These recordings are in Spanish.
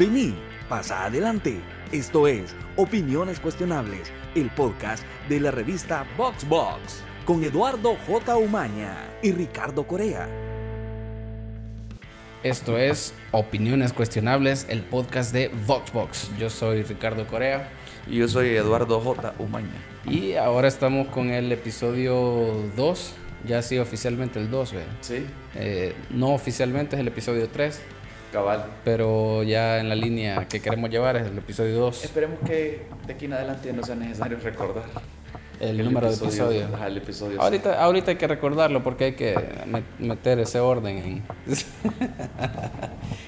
Vení, pasa adelante. Esto es Opiniones Cuestionables, el podcast de la revista VoxBox, con Eduardo J. Umaña y Ricardo Corea. Esto es Opiniones Cuestionables, el podcast de VoxBox. Yo soy Ricardo Corea. Y yo soy Eduardo J. Umaña. Y ahora estamos con el episodio 2. Ya sí, oficialmente el 2, ¿ve? Sí. Eh, no oficialmente es el episodio 3, Cabal. pero ya en la línea que queremos llevar es el episodio 2. Esperemos que de aquí en adelante no sea necesario recordar El, número de episodio. Ajá, el episodio. Ahorita, ahorita hay que recordarlo porque hay que me- meter ese orden en...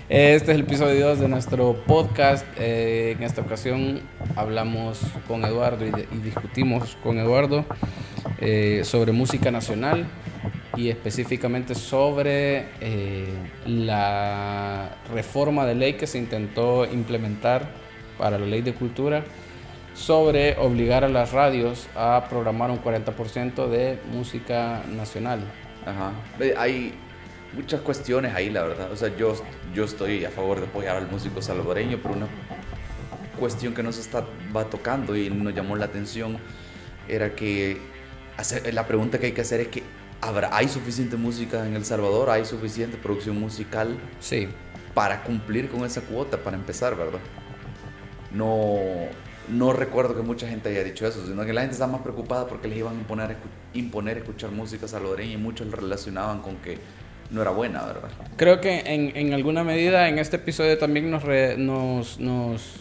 Este es el episodio 2 de nuestro podcast. Eh, en esta ocasión hablamos con Eduardo y, de- y discutimos con Eduardo eh, sobre música nacional y específicamente sobre eh, la reforma de ley que se intentó implementar para la ley de cultura sobre obligar a las radios a programar un 40% de música nacional. Ajá. Hay muchas cuestiones ahí, la verdad. O sea, yo, yo estoy a favor de apoyar al músico salvadoreño, pero una cuestión que nos estaba tocando y nos llamó la atención era que hacer- la pregunta que hay que hacer es que ¿habrá, ¿hay suficiente música en El Salvador? ¿Hay suficiente producción musical? Sí, para cumplir con esa cuota, para empezar, ¿verdad? No, no recuerdo que mucha gente haya dicho eso, sino que la gente estaba más preocupada porque les iban a imponer, imponer escuchar música salvadoreña y muchos lo relacionaban con que no era buena, ¿verdad? creo que en, en alguna medida en este episodio también nos, re- nos, nos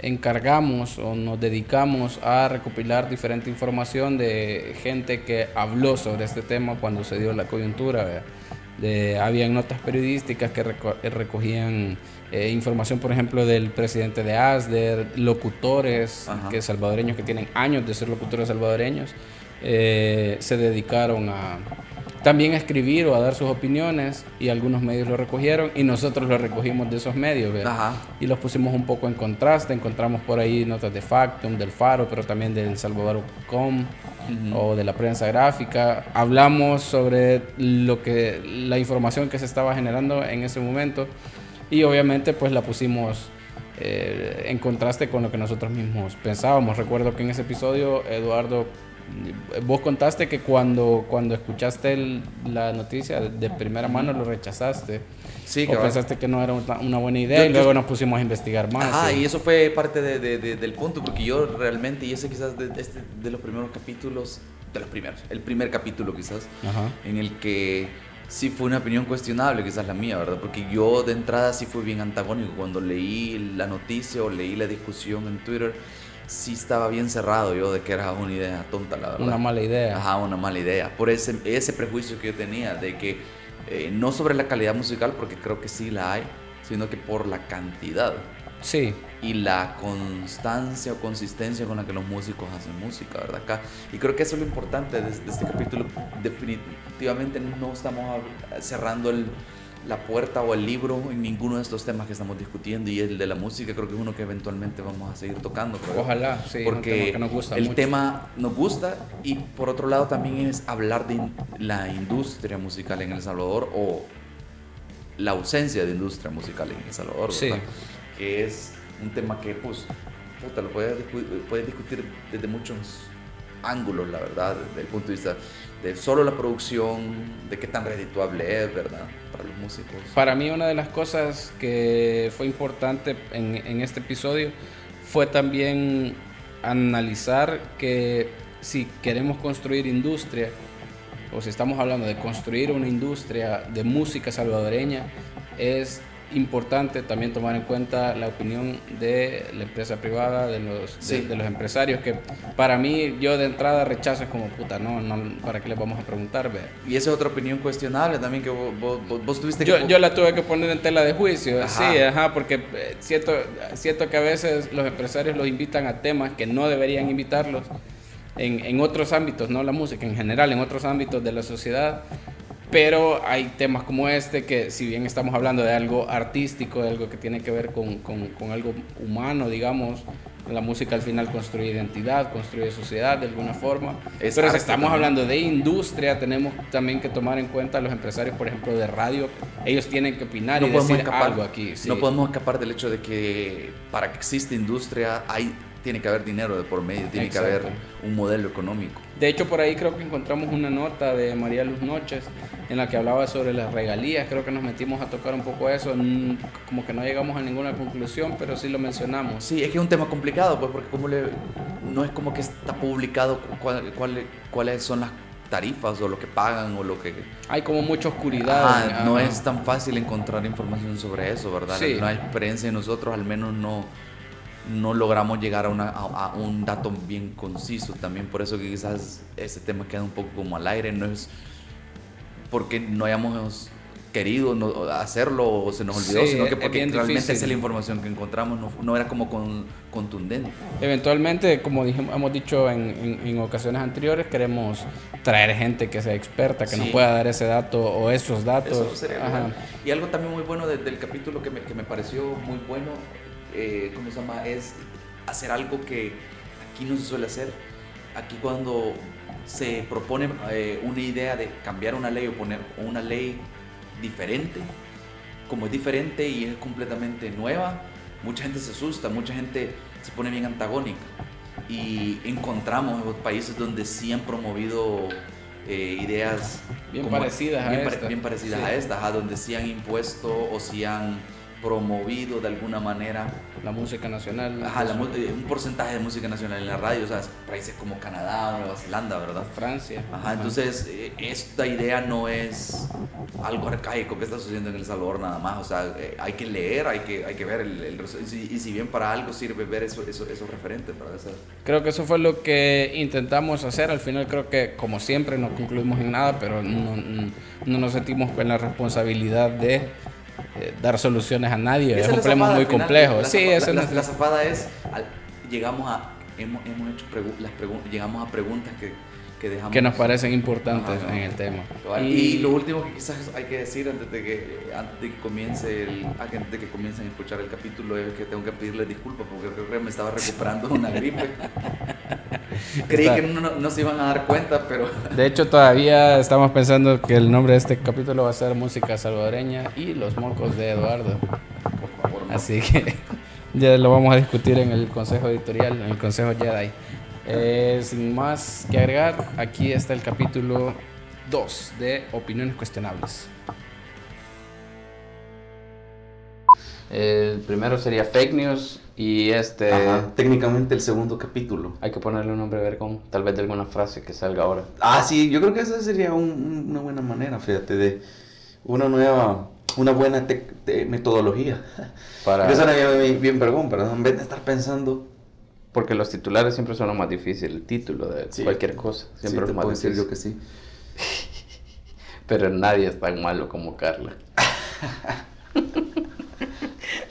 encargamos o nos dedicamos a recopilar diferente información de gente que habló sobre este tema cuando se dio la coyuntura. De, habían notas periodísticas que reco- eh, recogían eh, información, por ejemplo, del presidente de ASDER, locutores Ajá. que salvadoreños que tienen años de ser locutores salvadoreños, eh, se dedicaron a también a escribir o a dar sus opiniones y algunos medios lo recogieron y nosotros lo recogimos de esos medios. Ajá. y los pusimos un poco en contraste. Encontramos por ahí notas de Factum, del Faro, pero también del Salvador.com o de la prensa gráfica. Hablamos sobre lo que la información que se estaba generando en ese momento y obviamente pues la pusimos eh, en contraste con lo que nosotros mismos pensábamos. Recuerdo que en ese episodio Eduardo Vos contaste que cuando, cuando escuchaste el- la noticia de primera mano lo rechazaste. Sí, o pensaste que no era una, buena idea Yo- y yo- luego nos pusimos a investigar más. Ajá, sí. y eso fue parte de- de- de- del punto, porque yo realmente, y ese quizás de, este, de los primeros capítulos, de los primeros, el primer capítulo quizás, Ajá. en el que sí fue una opinión cuestionable, quizás la mía, ¿verdad? Porque yo de entrada sí fui bien antagónico. Cuando leí la noticia o leí la discusión en Twitter, sí estaba bien cerrado yo de que era una idea tonta, la verdad. Una mala idea. Ajá, una mala idea. Por ese, ese prejuicio que yo tenía de que eh, no sobre la calidad musical, porque creo que sí la hay, sino que por la cantidad Sí, y la constancia o consistencia con la que los músicos hacen música, ¿verdad? Acá. Y creo que eso es lo importante de, de este capítulo. Definitivamente no estamos cerrando el- la puerta o el libro en ninguno de estos temas que estamos discutiendo y el de la música creo que es uno que eventualmente vamos a seguir tocando. ojalá, sí. porque nos gusta el mucho. tema nos gusta y por otro lado también es hablar de la industria musical en El Salvador o la ausencia de industria musical en El Salvador, que es un tema que pues puta, lo puedes, puedes discutir desde muchos ángulos, la verdad, desde el punto de vista de solo la producción, de qué tan redituable es, ¿verdad? Para los músicos. Para mí una de las cosas que fue importante en, en este episodio fue también analizar que si queremos construir industria, o si estamos hablando de construir una industria de música salvadoreña, es importante también tomar en cuenta la opinión de la empresa privada, de los, de- Sí. de, los empresarios, que para mí yo de entrada rechazo es como puta, no, no ¿para qué les vamos a preguntar? ve? Y esa es otra opinión cuestionable también que vos, vos, vos- vos tuviste que... Yo, yo la tuve que poner en tela de juicio, Ajá. sí, ajá, porque eh, siento, siento que a veces los empresarios los invitan a temas que no deberían invitarlos en, en otros ámbitos, no la música, en general, en otros ámbitos de la sociedad. Pero hay temas como este que si bien estamos hablando de algo artístico, de algo que tiene que ver con, con, con algo humano, digamos, la música al final construye identidad, construye sociedad de alguna forma. Pero si estamos hablando de industria, tenemos también que tomar en cuenta a los empresarios, por ejemplo, de radio. Ellos tienen que opinar y decir algo aquí. No podemos escapar del hecho de que para que exista industria hay tiene que haber dinero de por medio, tiene que haber un modelo económico. De hecho, por ahí creo que encontramos una nota de María Luz Noches en la que hablaba sobre las regalías. Creo que nos metimos a tocar un poco eso. Como que no llegamos a ninguna conclusión, pero sí lo mencionamos. Sí, es que es un tema complicado, pues, porque como le, no es como que está publicado cuáles son las tarifas o lo que pagan o lo que... Hay como mucha oscuridad. no es tan fácil encontrar información sobre eso, ¿verdad? Sí. La experiencia de nosotros al menos no no logramos llegar a, una, a, un dato bien conciso. También por eso que quizás ese tema queda un poco como al aire. No es porque no hayamos querido no, hacerlo o se nos olvidó, sino que porque realmente esa es la información que encontramos, no, no era como con, contundente. Eventualmente, como dijimos, hemos dicho en, en, ocasiones anteriores, queremos traer gente que sea experta, que nos pueda dar ese dato o esos datos. Y algo también muy bueno del capítulo que me, que me pareció muy bueno eh, ¿cómo se llama? Es hacer algo que aquí no se suele hacer. Aquí cuando se propone eh, una idea de cambiar una ley o poner una ley diferente, como es diferente y es completamente nueva, mucha gente se asusta, mucha gente se pone bien antagónica. Y encontramos países donde sí han promovido eh, ideas bien parecidas a estas. bien parecidas a estas, donde sí han impuesto o sí han promovido de alguna manera la música nacional. Ajá, eh, un porcentaje de música nacional en la radio, o sea, países como Canadá o Nueva Zelanda, ¿verdad? Francia. Ajá, entonces eh, esta idea no es algo arcaico que está sucediendo en El Salvador nada más, o sea, eh, hay que leer, hay que, hay que ver el, y, si bien para algo sirve ver eso, eso, esos referentes, ¿verdad? Creo que eso fue lo que intentamos hacer, al final creo que como siempre no concluimos en nada, pero no, no nos sentimos con la responsabilidad de eh, dar soluciones a nadie. Es un problema muy complejo. sí, la, zafada es, llegamos a, hemos, hemos hecho las llegamos a preguntas que, que dejamos. Que nos parecen importantes en el tema. Y, lo último que quizás hay que decir antes de que, antes de que comience el, antes de que comiencen a escuchar el capítulo es que tengo que pedirles disculpas porque creo que me estaba recuperando de una gripe. Creí que no, no, se iban a dar cuenta, pero... De hecho, todavía estamos pensando que el nombre de este capítulo va a ser Música Salvadoreña y Los Mocos de Eduardo. Por favor. Así que ya lo vamos a discutir en el Consejo Editorial, en el Consejo Jedi. Eh, sin más que agregar, aquí está el capítulo 2 de Opiniones Cuestionables. El primero sería fake news y este... técnicamente el segundo capítulo. Hay que ponerle un nombre vergón, tal vez de alguna frase que salga ahora. Ah, sí, yo creo que esa sería una buena manera, fíjate, de una nueva, una buena metodología. Para... Eso era bien, bien vergón, pero en vez de estar pensando... Porque los titulares siempre son lo más difícil, el título de cualquier cosa. Siempre sí, lo más difícil. yo que sí. pero nadie es tan malo como Carla.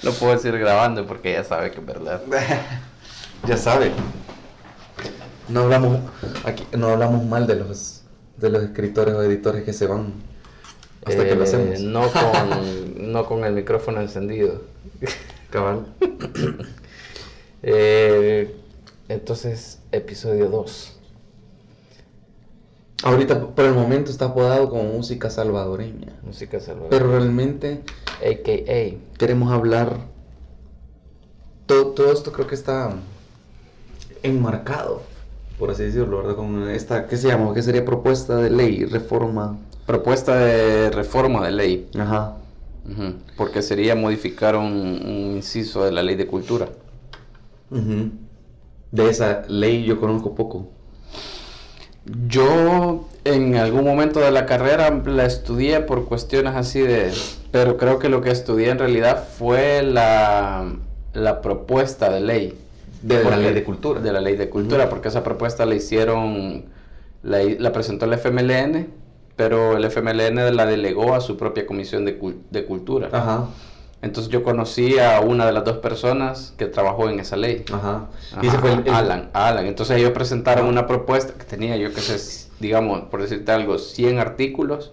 Lo puedo decir grabando porque ya sabe que es verdad. ya sabe. No hablamos aquí, no hablamos mal de los de los escritores o editores que se van hasta que lo eh, hacemos. No con, no con el micrófono encendido. Cabal. Eh, entonces, episodio 2. Ahorita, por el momento, está apodado como música salvadoreña. Música salvadoreña. Pero realmente AKA. Queremos hablar. Todo, todo esto creo que está enmarcado, por así decirlo, ¿verdad? Con esta, ¿qué se llama? ¿Qué sería propuesta de ley? Reforma. Propuesta de reforma de ley. Ajá. Porque sería modificar un, inciso de la ley de cultura. De esa ley yo conozco poco. Yo en algún momento de la carrera la estudié por cuestiones así de... Pero creo que lo que estudié en realidad fue la, la propuesta de ley. De la ley de cultura. De la ley de cultura, porque esa propuesta la hicieron, la, la, presentó el FMLN, pero el FMLN la delegó a su propia comisión de, de cultura. Ajá. Entonces yo conocí a una de las dos personas que trabajó en esa ley. Ajá. Y ese fue el, Alan, Alan. Entonces ellos presentaron una propuesta que tenía, yo que sé, digamos, por decirte algo, 100 artículos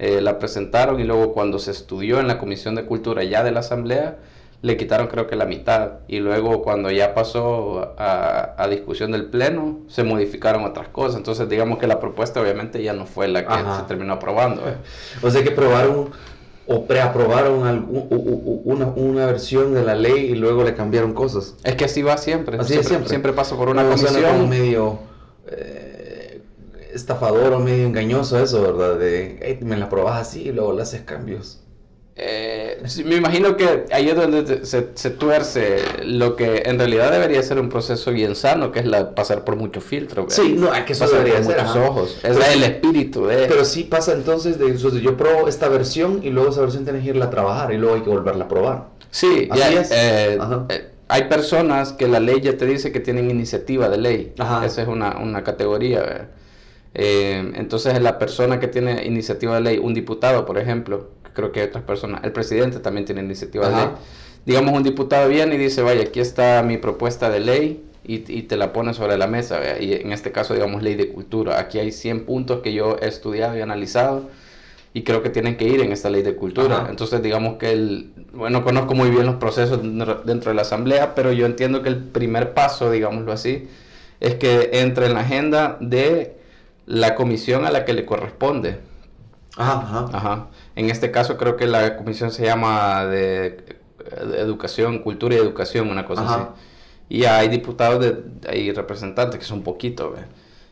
eh, la presentaron y luego cuando se estudió en la Comisión de Cultura ya de la Asamblea, le quitaron creo que la mitad. Y luego cuando ya pasó a, discusión del Pleno, se modificaron otras cosas. Entonces digamos que la propuesta obviamente ya no fue la que se terminó aprobando. ¿eh? O sea que probaron o preaprobaron una, una versión de la ley y luego le cambiaron cosas. Es que así va siempre. Así siempre, siempre. Siempre pasa por una comisión. medio... Eh, estafador o medio engañoso eso, ¿verdad? De, me la probas así y luego le haces cambios. Eh, me imagino que ahí es donde se, se, tuerce lo que en realidad debería ser un proceso bien sano, que es la, pasar por muchos filtros. Sí, no, hay que eso debería por muchos ojos. Es el espíritu de... Pero sí pasa entonces de, yo pruebo esta versión y luego esa versión tienes que irla a trabajar y luego hay que volverla a probar. Sí, ya, es. Eh, eh, hay personas que la ley ya te dice que tienen iniciativa de ley. Esa es una, una categoría. ¿verdad? Eh, entonces la persona que tiene iniciativa de ley, un diputado, por ejemplo, creo que otras personas, el presidente también tiene iniciativa de ley. Digamos, un diputado viene y dice, vaya, aquí está mi propuesta de ley y, y te la pone sobre la mesa. Y en este caso, digamos, ley de cultura. Aquí hay 100 puntos que yo he estudiado y analizado y creo que tienen que ir en esta ley de cultura. Entonces, digamos que el, bueno, conozco muy bien los procesos dentro de la asamblea, pero yo entiendo que el primer paso, digámoslo así, es que entre en la agenda de la comisión a la que le corresponde. Ajá, ajá. En este caso creo que la comisión se llama de, educación, cultura y educación, una cosa así. Y hay diputados, de, hay representantes que son poquitos,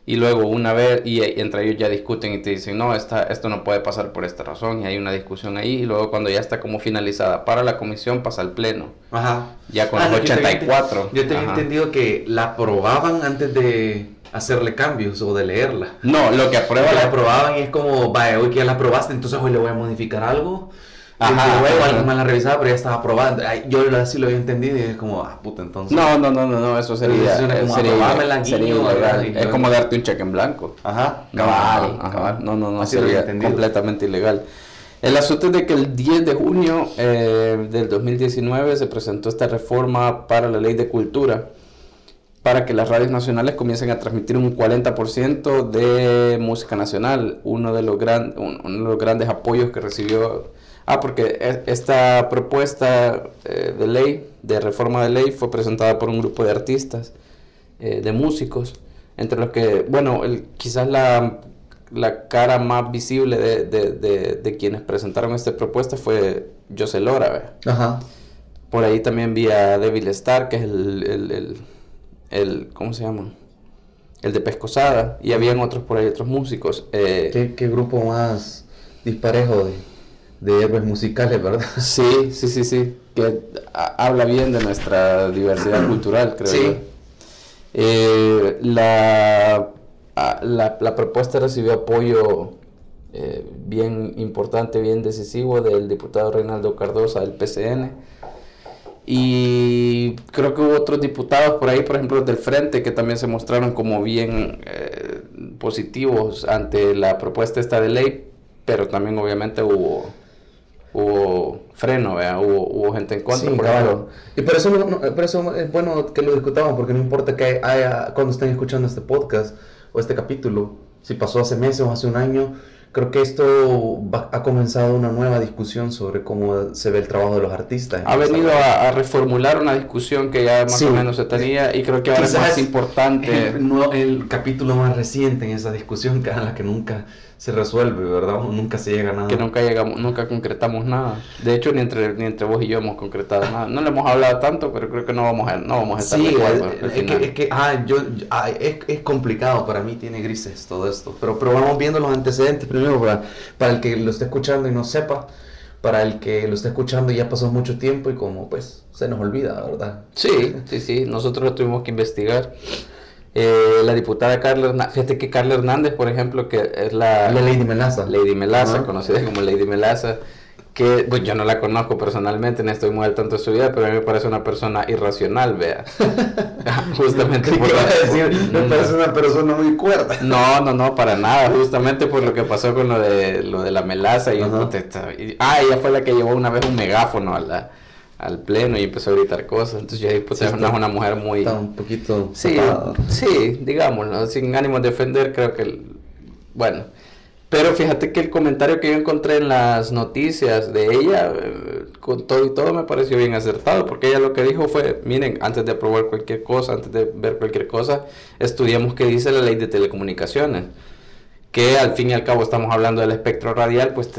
Y luego una vez, y, entre ellos ya discuten y te dicen, no, esta, esto no puede pasar por esta razón, y hay una discusión ahí, y luego cuando ya está como finalizada para la comisión pasa al pleno. Ajá. Ya con ah, los 84. Yo tenía entendido que la aprobaban antes de hacerle cambios o de leerla. No, lo que aprueba la aprobaban y es como, vaya, hoy que ya la aprobaste, entonces hoy le voy a modificar algo. Ajá, luego alguien más la revisaba, pero ya estaba aprobando. Yo así lo había entendido y es como, ah, puta, entonces. No, no, no, no, no eso sería. Como sería, sería ilegal. Es como darte un cheque en blanco. Ajá, cabal. Ajá, No, no, no, sería completamente ilegal. El asunto es de que el 10 de junio eh, del 2019 se presentó esta reforma para la ley de cultura para que las radios nacionales comiencen a transmitir un 40% de música nacional, uno de, los gran, uno de los grandes apoyos que recibió. Ah, porque e, esta propuesta eh, de ley, de reforma de ley, fue presentada por un grupo de artistas, eh, de músicos, entre los que, bueno, el, quizás la, la, cara más visible de, de, de, quienes presentaron esta propuesta fue José Lora. Ajá. Por ahí también vi a Devil Star, que es el, el el, ¿cómo se llama? El de Pescosada, y habían otros por ahí, otros músicos. Eh, ¿Qué, grupo más disparejo de, de héroes musicales, verdad? Sí, sí, sí, sí, que habla bien de nuestra diversidad cultural, creo sí. Eh, la, la, la, propuesta recibió apoyo eh, bien importante, bien decisivo del diputado Reinaldo Cardosa del PCN y creo que hubo otros diputados por ahí, por ejemplo, del Frente, que también se mostraron como bien eh, positivos ante la propuesta esta de ley, pero también obviamente hubo hubo freno, Hubo, hubo gente en contra. claro. Y por eso, por eso es bueno que lo discutamos, porque no importa que haya, cuando estén escuchando este podcast o este capítulo, si pasó hace meses o hace un año, creo que esto ha comenzado una nueva discusión sobre cómo se ve el trabajo de los artistas. Ha venido a, reformular una discusión que ya más o menos se tenía y creo que ahora es más importante. El, el, capítulo más reciente en esa discusión que a la que nunca se resuelve, ¿verdad? Nunca se llega a nada. Que nunca llegamos, nunca concretamos nada. De hecho, ni entre, ni entre vos y yo hemos concretado nada. No le hemos hablado tanto, pero creo que no vamos a, no vamos a estar sí, es, que, es que, ah, yo, ah, es, es, complicado, para mí tiene grises todo esto. Pero, pero vamos viendo los antecedentes primero para, para el que lo esté escuchando y no sepa para el que lo esté escuchando ya pasó mucho tiempo y como pues se nos olvida, ¿verdad? Sí, sí, sí, nosotros lo tuvimos que investigar. Eh, la diputada Carla Hernández, fíjate que Carla Hernández, por ejemplo, que es la... La Lady Melaza. Lady Melaza, conocida como Lady Melaza, que pues, yo no la conozco personalmente, no estoy muy al tanto de su vida, pero a mí me parece una persona irracional, vea. justamente por... decir? Me parece una persona muy cuerda. No, no, no, para nada, justamente por lo que pasó con lo de, lo de la Melaza. Y, y, ah, ella fue la que llevó una vez un megáfono a la al pleno y empezó a gritar cosas. Entonces yo dije, pues es una, mujer muy... Está un poquito... Sí, sí, digámoslo, sin ánimo de defender, creo que... Bueno, Pero fíjate que el comentario que yo encontré en las noticias de ella, eh, con todo y todo, me pareció bien acertado, porque ella lo que dijo fue, miren, antes de aprobar cualquier cosa, antes de ver cualquier cosa, estudiamos qué dice la ley de telecomunicaciones, que al fin y al cabo estamos hablando del espectro radial, pues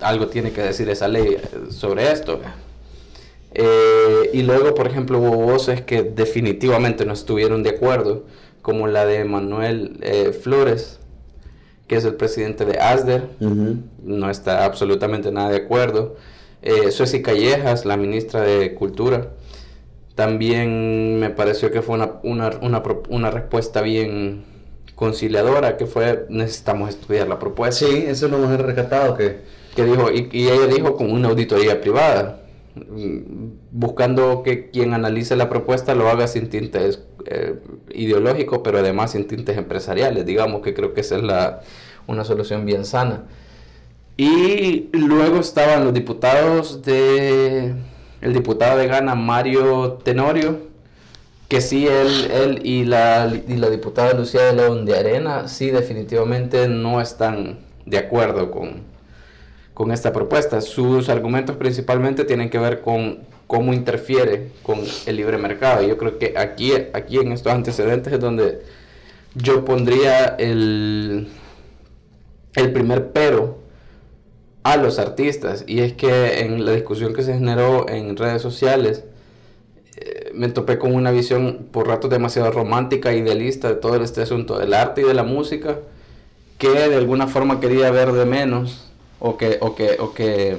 algo tiene que decir esa ley eh, sobre esto. Eh, y luego, por ejemplo, hubo voces que definitivamente no estuvieron de acuerdo, como la de Manuel Flores, que es el presidente de ASDER, no está absolutamente nada de acuerdo. Eh, Sueci Callejas, la ministra de Cultura, también me pareció que fue una, respuesta bien conciliadora, que fue necesitamos estudiar la propuesta. Sí, eso lo hemos rescatado, que... que dijo, y, y, ella dijo con una auditoría privada, buscando que quien analice la propuesta lo haga sin tintes eh, ideológico, pero además sin tintes empresariales. Digamos que creo que esa es la, una solución bien sana. Y luego estaban los diputados de... El diputado de Gana, Mario Tenorio, que sí, él, él y, la, y la diputada Lucía de León de Arena, sí definitivamente no están de acuerdo con, con esta propuesta. Sus argumentos principalmente tienen que ver con cómo interfiere con el libre mercado. Yo creo que aquí, aquí en estos antecedentes es donde yo pondría el, el primer pero a los artistas. Y es que en la discusión que se generó en redes sociales, eh, me topé con una visión por ratos demasiado romántica idealista de todo este asunto del arte y de la música, que de alguna forma quería ver de menos o que, o que, o que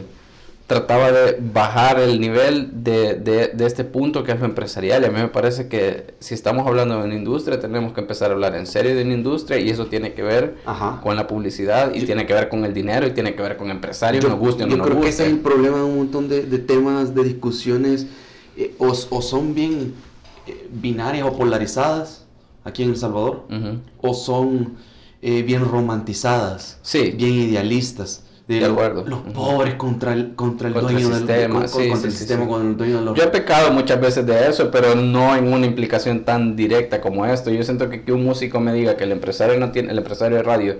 trataba de bajar el nivel de, de, de, este punto que es lo empresarial. Y a mí me parece que si estamos hablando de una industria, tenemos que empezar a hablar en serio de una industria y eso tiene que ver con la publicidad y tiene que ver con el dinero y tiene que ver con empresarios, yo, nos guste o no nos creo guste. que ese es el problema de un montón de, de temas, de discusiones, eh, o, o, son bien eh, binarias o polarizadas aquí en El Salvador, uh -huh. o son eh, bien romantizadas, sí. bien idealistas de, de acuerdo. los pobres contra el, contra el contra dueño el del sistema, con, sí, contra sí, el sistema, sí. con el dueño de los Yo he pecado muchas veces de eso, pero no en una implicación tan directa como esto. Yo siento que que un músico me diga que el empresario no tiene, el empresario de radio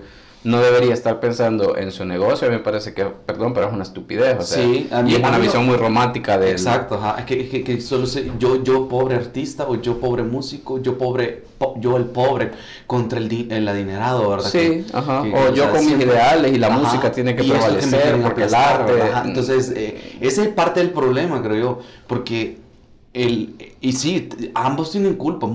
no debería estar pensando en su negocio, me parece que, perdón, pero es una estupidez, o sea, Sí, a mí- y es una visión muy romántica de Exacto, ajá. Es que, es que, que solo sé, yo, yo pobre artista o yo pobre músico, yo pobre, po- yo el pobre contra el, el adinerado, ¿verdad? Sí, Que- ajá. o o yo sea, con mis ideales y la Ajá. música tiene que prevalecer porque el arte... Entonces, eh, ese es parte del problema, creo yo, porque el, y sí, ambos tienen culpa.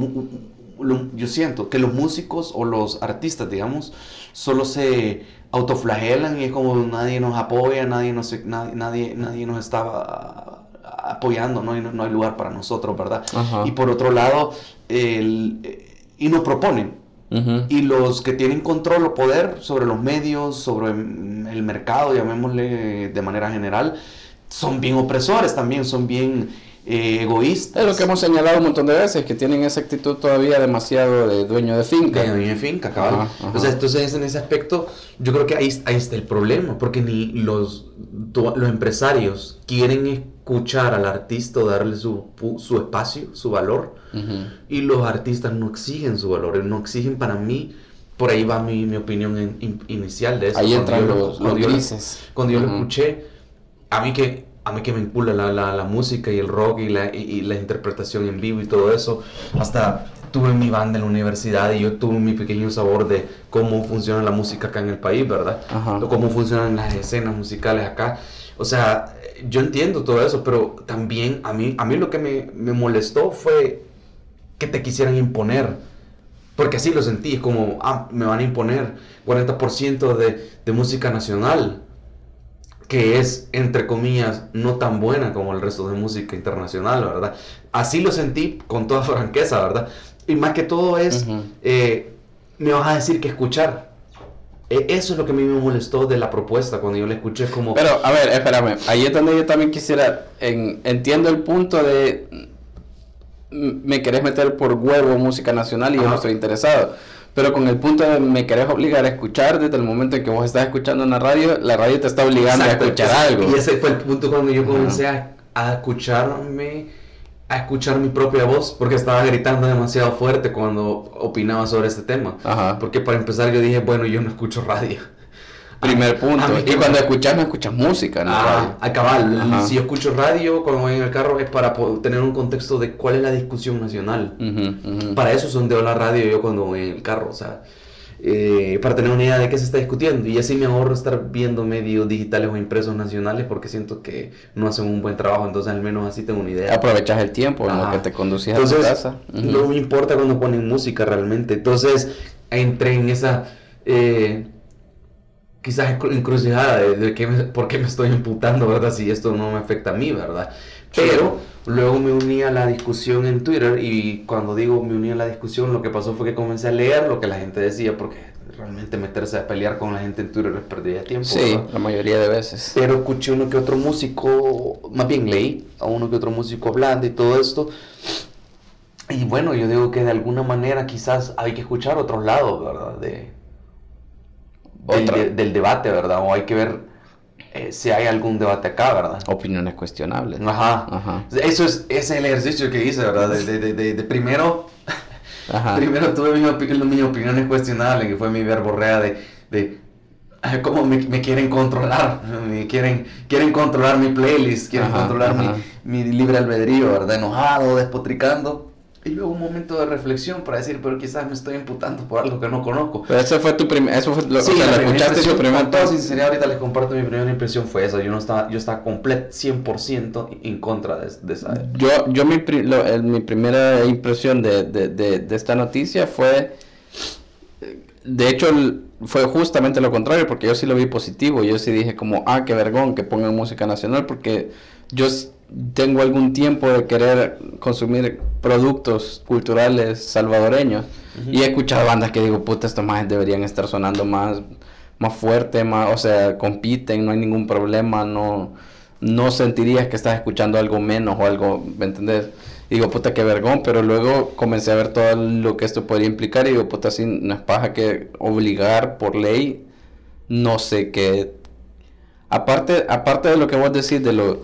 Yo siento que los músicos o los artistas, digamos, solo se autoflagelan y es como nadie nos apoya, nadie nos, nadie, nadie, nadie nos está apoyando, ¿no? Y no, no hay lugar para nosotros, ¿verdad? Ajá. Y por otro lado, el, eh, y nos proponen. Y los que tienen control o poder sobre los medios, sobre mm, el mercado, llamémosle de manera general, son bien opresores también, son bien eh, egoístas. Es lo que hemos señalado un montón de veces, que tienen esa actitud todavía demasiado de dueño de finca. En finca, cabal. Ajá, ajá. O sea, entonces en ese aspecto, yo creo que ahí, ahí está el problema, porque ni los, los empresarios quieren escuchar al artista o darle su, su espacio, su valor, y los artistas no exigen su valor, no exigen para mí, por ahí va mi, mi opinión in- inicial de eso. Ahí entran los, cuando los yo lo- grises. Cuando yo lo Ujú. escuché, a mí que a mí que me impula la, la, la música y el rock y la, y, y la interpretación en vivo y todo eso, hasta tuve mi banda en la universidad y yo tuve mi pequeño sabor de cómo funciona la música acá en el país, ¿verdad? Ajá. O cómo funcionan las escenas musicales acá. O sea, yo entiendo todo eso, pero también a mí, a mí lo que me, me molestó fue que te quisieran imponer. Porque así lo sentí, es como, ah, me van a imponer 40% de, de música nacional, que es, entre comillas, no tan buena como el resto de música internacional, ¿verdad? Así lo sentí con toda franqueza, ¿verdad? Y más que todo es, eh, me vas a decir que escuchar. Eh, eso es lo que a mí me molestó de la propuesta cuando yo la escuché como... Pero, a ver, espérame. Ahí es donde yo también quisiera. en- entiendo el punto de. mm, Me querés meter por huevo música nacional y yo no estoy interesado. Pero con el punto de me querés obligar a escuchar desde el momento en que vos estás escuchando una radio, la radio te está obligando Exacto, a escuchar ese- algo. Y ese fue el punto cuando yo comencé a, a escucharme, a escuchar mi propia voz, porque estaba gritando demasiado fuerte cuando opinaba sobre este tema. Ajá. Porque para empezar yo dije, bueno, yo no escucho radio. Primer punto. a mí que y cuando escuchas, no escuchas música, ¿no? Ah, a cabal. Ajá. Si yo escucho radio cuando voy en el carro es para tener un contexto de cuál es la discusión nacional. Ujú, ujú. Para eso sondeo la radio yo cuando voy en el carro, o sea, eh, para tener una idea de qué se está discutiendo. Y así me ahorro estar viendo medios digitales o impresos nacionales porque siento que no hacen un buen trabajo, entonces al menos así tengo una idea. Aprovechas el tiempo en lo que te conducías a tu Entonces, casa. Ujú. no me importa cuando ponen música realmente. Entonces, entré en esa, eh, quizás encru- encrucijada de, de qué me- por qué me estoy imputando, ¿verdad? Si esto no me afecta a mí, ¿verdad? Pero luego me uní a la discusión en Twitter y cuando digo me uní a la discusión, lo que pasó fue que comencé a leer lo que la gente decía, porque realmente meterse a pelear con la gente en Twitter es pérdida de tiempo. Sí, ¿verdad? la mayoría de veces. Pero escuché uno que otro músico, más bien leí a uno que otro músico hablando y todo esto. Y bueno, yo digo que de alguna manera quizás hay que escuchar otros lados, ¿verdad? De, del, de- del debate, ¿verdad? O hay que ver eh, si hay algún debate acá, ¿verdad? Opiniones cuestionables. Ajá. Ajá. Eso es, es el ejercicio que hice, ¿verdad? De, de- de- primero, Ajá. primero tuve mis, opi- mis opiniones cuestionables, que fue mi verborrea de, de cómo me, me quieren controlar, me quieren, quieren controlar mi playlist, quieren Ajá, controlar mi, ajá. mi libre albedrío, ¿verdad? Enojado, despotricando. Y luego un momento de reflexión para decir, pero quizás me estoy imputando por algo que no conozco. Pero eso fue tu primer, eso fue lo, Sí, o sea, la primera escuchaste tu con sinceridad, ahorita les comparto mi primera impresión fue esa. Yo no estaba, yo estaba complet 100% en contra de, de esa. Yo, yo mi, lo- el- mi primera impresión de, de, de, esta noticia fue, de hecho, fue justamente lo contrario, porque yo sí lo vi positivo. Yo sí dije como, ah, qué vergón que pongan música nacional, porque yo tengo algún tiempo de querer consumir productos culturales salvadoreños. Y he escuchado bandas que digo, puta, estos más deberían estar sonando más, más fuerte, más, o sea, compiten, no hay ningún problema, no, no sentirías que estás escuchando algo menos o algo, ¿me entendés? Y digo, puta, qué vergón, pero luego comencé a ver todo lo que esto podría implicar y digo, puta, sí, no es paja que obligar por ley, no sé qué. Aparte, aparte de lo que vos decís de lo,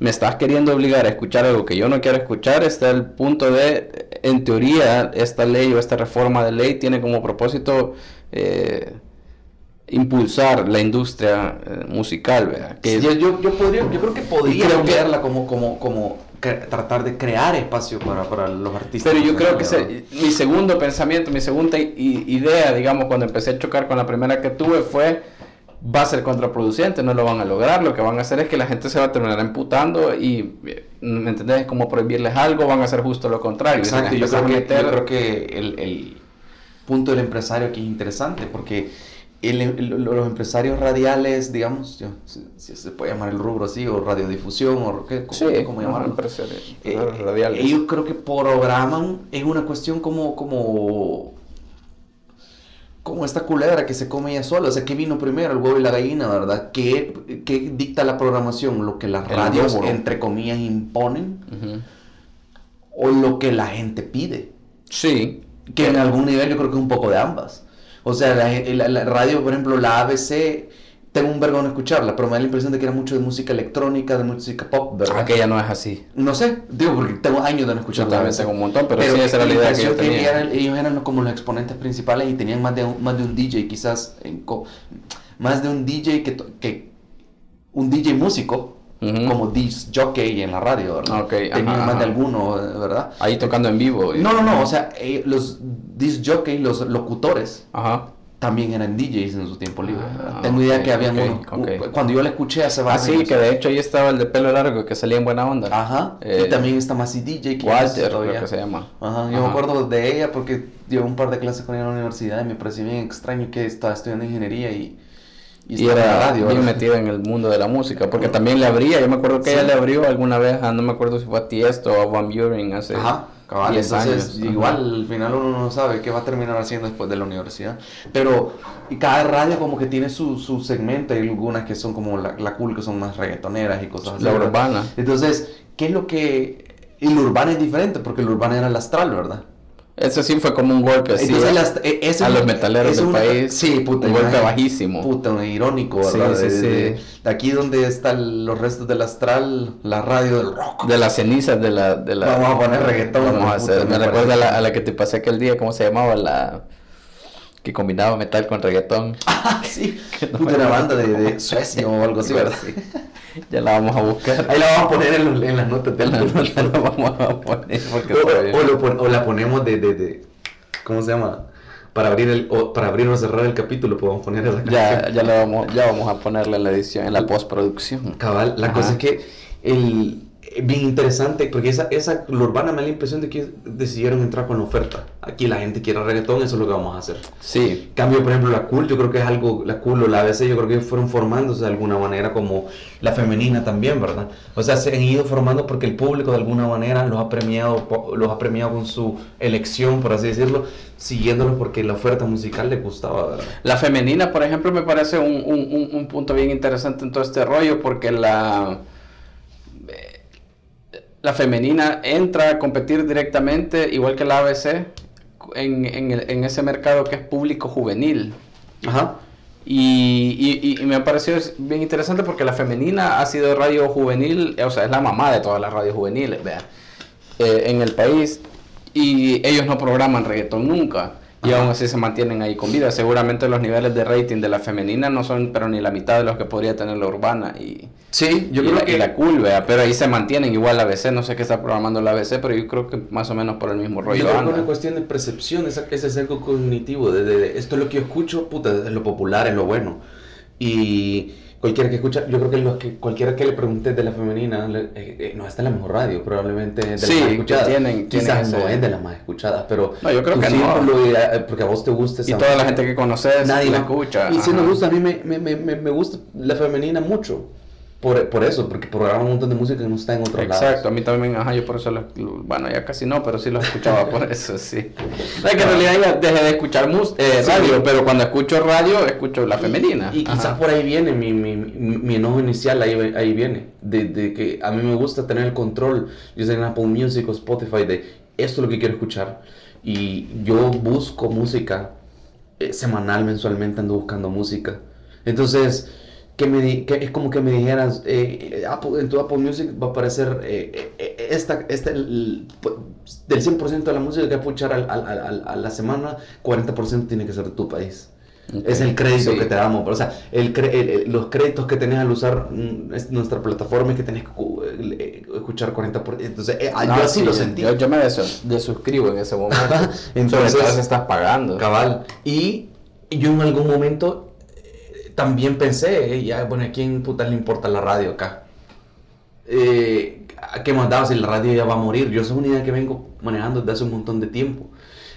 me estás queriendo obligar a escuchar algo que yo no quiero escuchar, está el punto de, en teoría, esta ley o esta reforma de ley tiene como propósito eh, impulsar la industria eh, musical, ¿verdad? Que- Sí, yo, yo, yo podría, yo creo que podría creo que- verla como, como, como tratar de crear espacio para, para los artistas. Pero yo creo que se- mi segundo pensamiento, mi segunda idea, digamos, cuando empecé a chocar con la primera que tuve fue, va a ser contraproducente, no lo van a lograr, lo que van a hacer es que la gente se va a terminar emputando y, ¿me entendés? Es como prohibirles algo, van a hacer justo lo contrario. Exacto, yo creo, que, yo creo que el, el punto del empresario aquí es interesante porque el- el- los empresarios radiales, digamos, yo- si, se puede llamar el rubro así, o radiodifusión, o qué, Sí, cómo llamarlo. empresarios, Eh, radiales. ellos creo que programan, es una cuestión como, como, como esta culebra que se come ella sola, o sea, ¿qué vino primero, el huevo y la gallina, verdad? ¿Qué, qué dicta la programación? ¿Lo que las El radios, entre comillas, imponen o lo que la gente pide? Sí, Que en algún nivel yo creo que es un poco de ambas. O sea, la, la- la radio, por ejemplo, la ABC, tengo un vergón escucharla, pero me da la impresión de que era mucho de música electrónica, de música pop, ¿verdad? aquella no es así. No sé, digo, porque tengo años de no escuchar Yo también tengo un montón, pero, sí, esa era la idea que yo tenía. eran- ellos eran como los exponentes principales y tenían más de un, más de un DJ, quizás, en co- más de un DJ que, que un DJ músico, Ujú. como disc jockey en la radio, ¿verdad? Ok, Tenían ajá, más de ajá. alguno, eh, ¿verdad? Ahí tocando en vivo. No, no, no, o sea, eh, los disc jockey, los locutores, Ajá. También eran DJs en su tiempo libre. ¿verdad? Ah, Tengo idea que habían ok, unos- ok. cuando yo la escuché hace Ah, varios sí, años. que de hecho ahí estaba el de pelo largo que salía en buena onda. Ajá, Eh, y también está Masi DJ, que Walter, creo que se llama. Ajá, yo Ajá. me acuerdo de ella porque llevo un par de clases con ella en la universidad y me pareció bien extraño que estaba estudiando ingeniería y, Y en era radio. bien ¿verdad? metida en el mundo de la música, porque también le abría, yo me acuerdo que Sí. ella le abrió alguna vez, a, no me acuerdo si fue a Tiesto o a Van Buren hace Ajá, cabal, 10 entonces años. igual Ajá. al final uno no sabe qué va a terminar haciendo después de la universidad. Pero y cada radio como que tiene su, su segmento, hay algunas que son como la, la cool, que son más reggaetoneras y cosas así. La urbana. Entonces, ¿qué es lo que... Y la urbana es diferente porque la urbana era el astral, ¿verdad? Eso sí fue como un golpe Entonces, las- e- a los metaleros del una- país. Sí, puta. Un golpe bajísimo. Puta, irónico, Sí, ¿verdad? sí, de, sí. de- de aquí donde están los restos del astral, la radio del rock. De las cenizas de la... De la Vamos a poner reggaetón, Vamos a puta, hacer. me Me recuerda a la, a la que te pasé aquel día, ¿cómo se llamaba? La... que combinaba metal con reggaetón. Ah, sí. Puta, una banda de, de Suecia o algo así, ¿verdad? Ya la vamos a buscar. Ahí la vamos a poner en, en las notas de la nota la vamos a poner porque o, o lo pon- o la ponemos de, de, de- ¿Cómo se llama? Para abrir, el, o para abrir o cerrar el capítulo podemos poner esa Ya, canción. ya, la vamos, ya vamos a ponerle en la edición, en la postproducción. Cabal, la Ajá. cosa es que el, bien interesante, porque esa, esa, la urbana me da la impresión de que decidieron entrar con la oferta. Aquí la gente quiere reggaetón, eso es lo que vamos a hacer. Sí, Cambio, por ejemplo, la cool, yo creo que es algo, la cool o la ABC, yo creo que fueron formándose de alguna manera como la femenina también, ¿verdad? O sea, se han ido formando porque el público de alguna manera los ha premiado, los ha premiado con su elección, por así decirlo, siguiéndolos porque la oferta musical les gustaba, ¿verdad? La femenina, por ejemplo, me parece un, un- un- un punto bien interesante en todo este rollo porque la, eh, la femenina entra a competir directamente, igual que la ABC, en, en el- en ese mercado que es público juvenil. Ajá. Y, y- y me ha parecido bien interesante porque la femenina ha sido radio juvenil, o sea, es la mamá de todas las radios juveniles, vea, eh, en el país. Y ellos no programan reggaetón nunca. Y Ajá. aún así se mantienen ahí con vida. Seguramente los niveles de rating de la femenina no son, pero ni la mitad de los que podría tener la urbana. Y, Sí, yo y creo la, que y la cool, vea. Pero ahí se mantienen igual la ABC. No sé qué está programando la ABC, pero yo creo que más o menos por el mismo rollo Yo creo que es una cuestión de percepción, esa- ese sesgo cognitivo, de, de- de esto es lo que yo escucho, puta, es lo popular, es lo bueno. Y cualquiera que escucha, yo creo que, los que cualquiera que le pregunte de la femenina, le- eh, eh, no, esta es la mejor radio, probablemente de Sí, las más que escuchadas. tienen- Quizás tienen no ese- es de las más escuchadas, pero No, yo creo que no. y, eh, porque a vos te gusta Y esa toda la gente que conoces Nadie la más. escucha. Y si nos gusta, a mí me, me, me, me me gusta la femenina mucho. Por, por eso, porque programa un montón de música que no está en otros lados. Exacto, a mí también, ajá, yo por eso, lo- bueno, ya casi no, pero sí lo escuchaba por eso, sí. No, es que en realidad ya dejé de escuchar mus eh, Sí. radio, pero cuando escucho radio, escucho la femenina. Y, y quizás por ahí viene mi, mi, mi, mi enojo inicial, ahí, ahí viene. De, de que a mí me gusta tener el control, yo sé en Apple Music o Spotify, de esto es lo que quiero escuchar. Y yo busco música eh, semanal, mensualmente ando buscando música. Entonces, que me, di- que es como que me dijeras, eh, Apple, en tu Apple Music va a aparecer eh, eh, esta, esta, el- del 100% de la música que escuchar al- al- al- a la semana, 40% tiene que ser de tu país. Ok. Es el crédito Sí. que te damos. O sea, el el- los créditos que tenés al usar mm, es nuestra plataforma es que tenés que cu- eh, escuchar 40%. Entonces, eh, ah, No, yo así sí, lo sentí. Yo, yo me desu- desuscribo en ese momento. Entonces- Sobre todo estás pagando. Cabal. Y yo en algún momento eh, también pensé, eh, ya, bueno, ¿a quién putas le importa la radio acá? Eh, ¿A qué más daba si la radio ya va a morir? Yo soy una idea que vengo manejando desde hace un montón de tiempo.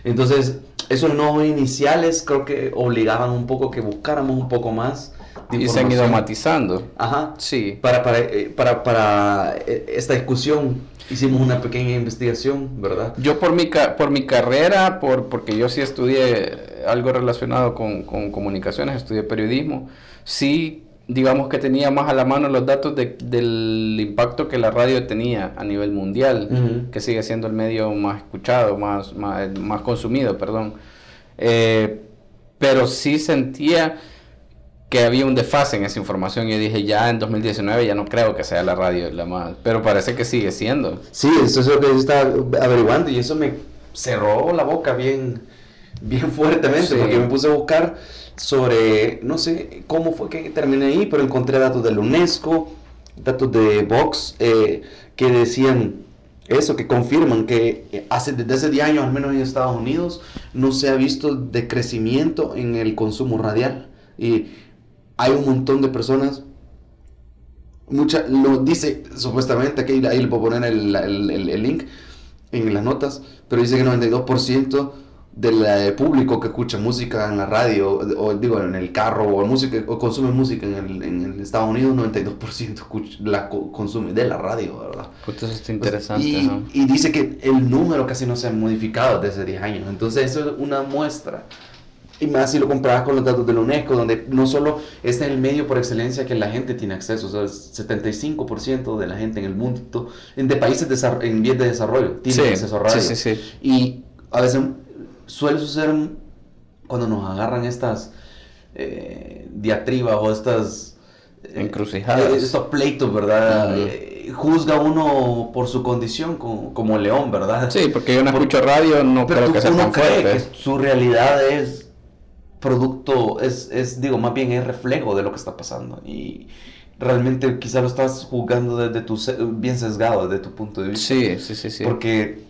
Entonces, esos no iniciales creo que obligaban un poco que buscáramos un poco más de Y se han ido matizando. Ajá. Sí. Para, para, eh, para, para eh, esta discusión hicimos una pequeña investigación, ¿verdad? Yo por mi, por mi carrera, por, porque yo sí estudié algo relacionado con, con comunicaciones, estudié periodismo, sí digamos que tenía más a la mano los datos de- del impacto que la radio tenía a nivel mundial, Ujú. que sigue siendo el medio más escuchado, más, más, más consumido, perdón. Eh, pero sí sentía que había un desfase en esa información. Yo dije, ya en 2019 ya no creo que sea la radio la más, pero parece que sigue siendo. Sí, eso es lo que yo estaba averiguando y eso me cerró la boca bien, bien fuertemente Sí. porque me puse a buscar sobre, no sé cómo fue que terminé ahí, pero encontré datos de la UNESCO, datos de Vox, eh, que decían eso, que confirman que eh, hace, desde hace 10 años, al menos en Estados Unidos, no se ha visto decrecimiento en el consumo radial. Y hay un montón de personas mucha, lo dice supuestamente, aquí ahí le puedo poner el, el- el- el link en las notas, pero dice que 92% del público que escucha música en la radio, o digo en el carro, o, música, o consume música en, el, en Estados Unidos, 92% escucha, la co- consume de la radio, ¿verdad? Puta, eso está interesante. Y, ¿no? y dice que el número casi no se ha modificado desde hace 10 años. Entonces, eso es una muestra. Y más si lo comparas con los datos de la UNESCO, donde no solo es el medio por excelencia que la gente tiene acceso, o sea, el 75% de la gente en el mundo, en, de países en vías de desarrollo, tiene acceso a radio. sí, sí, sí. Y a veces suele suceder cuando nos agarran estas eh, diatribas o estas eh, Encrucijadas. eh, estos pleitos, ¿verdad? Eh, juzga uno por su condición como, como león, ¿verdad? Sí, porque yo no escucho radio, no Pero creo tú, que sea uno tan cree fuerte. que su realidad es producto, es, es, digo, más bien es reflejo de lo que está pasando. Y realmente quizá lo estás juzgando desde tu, bien sesgado, desde tu punto de vista. Sí, sí, sí, sí. Porque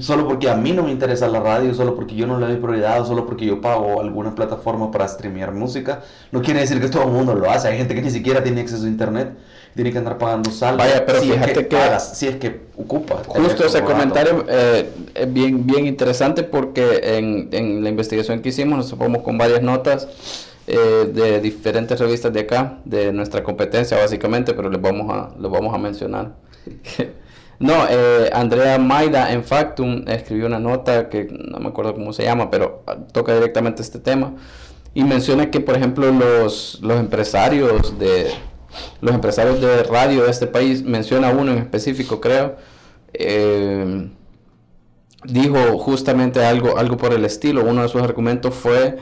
solo porque a mí no me interesa la radio, solo porque yo no le doy prioridad, solo porque yo pago alguna plataforma para streamear música, no quiere decir que todo el mundo lo hace. Hay gente que ni siquiera tiene acceso a internet, tiene que andar pagando saldo. Vaya, pero si es fíjate que- pagas, si es que ocupa. Justo ese comentario eh, es bien, bien interesante porque en, en la investigación que hicimos nos topamos con varias notas eh, de diferentes revistas de acá, de nuestra competencia básicamente, pero les vamos a, los vamos a mencionar. no, eh, Andrea Maida en Factum escribió una nota que no me acuerdo cómo se llama, pero ah, toca directamente este tema. Y menciona que por ejemplo los, los empresarios de los empresarios de radio de este país menciona uno en específico creo eh, dijo justamente algo algo por el estilo. Uno de sus argumentos fue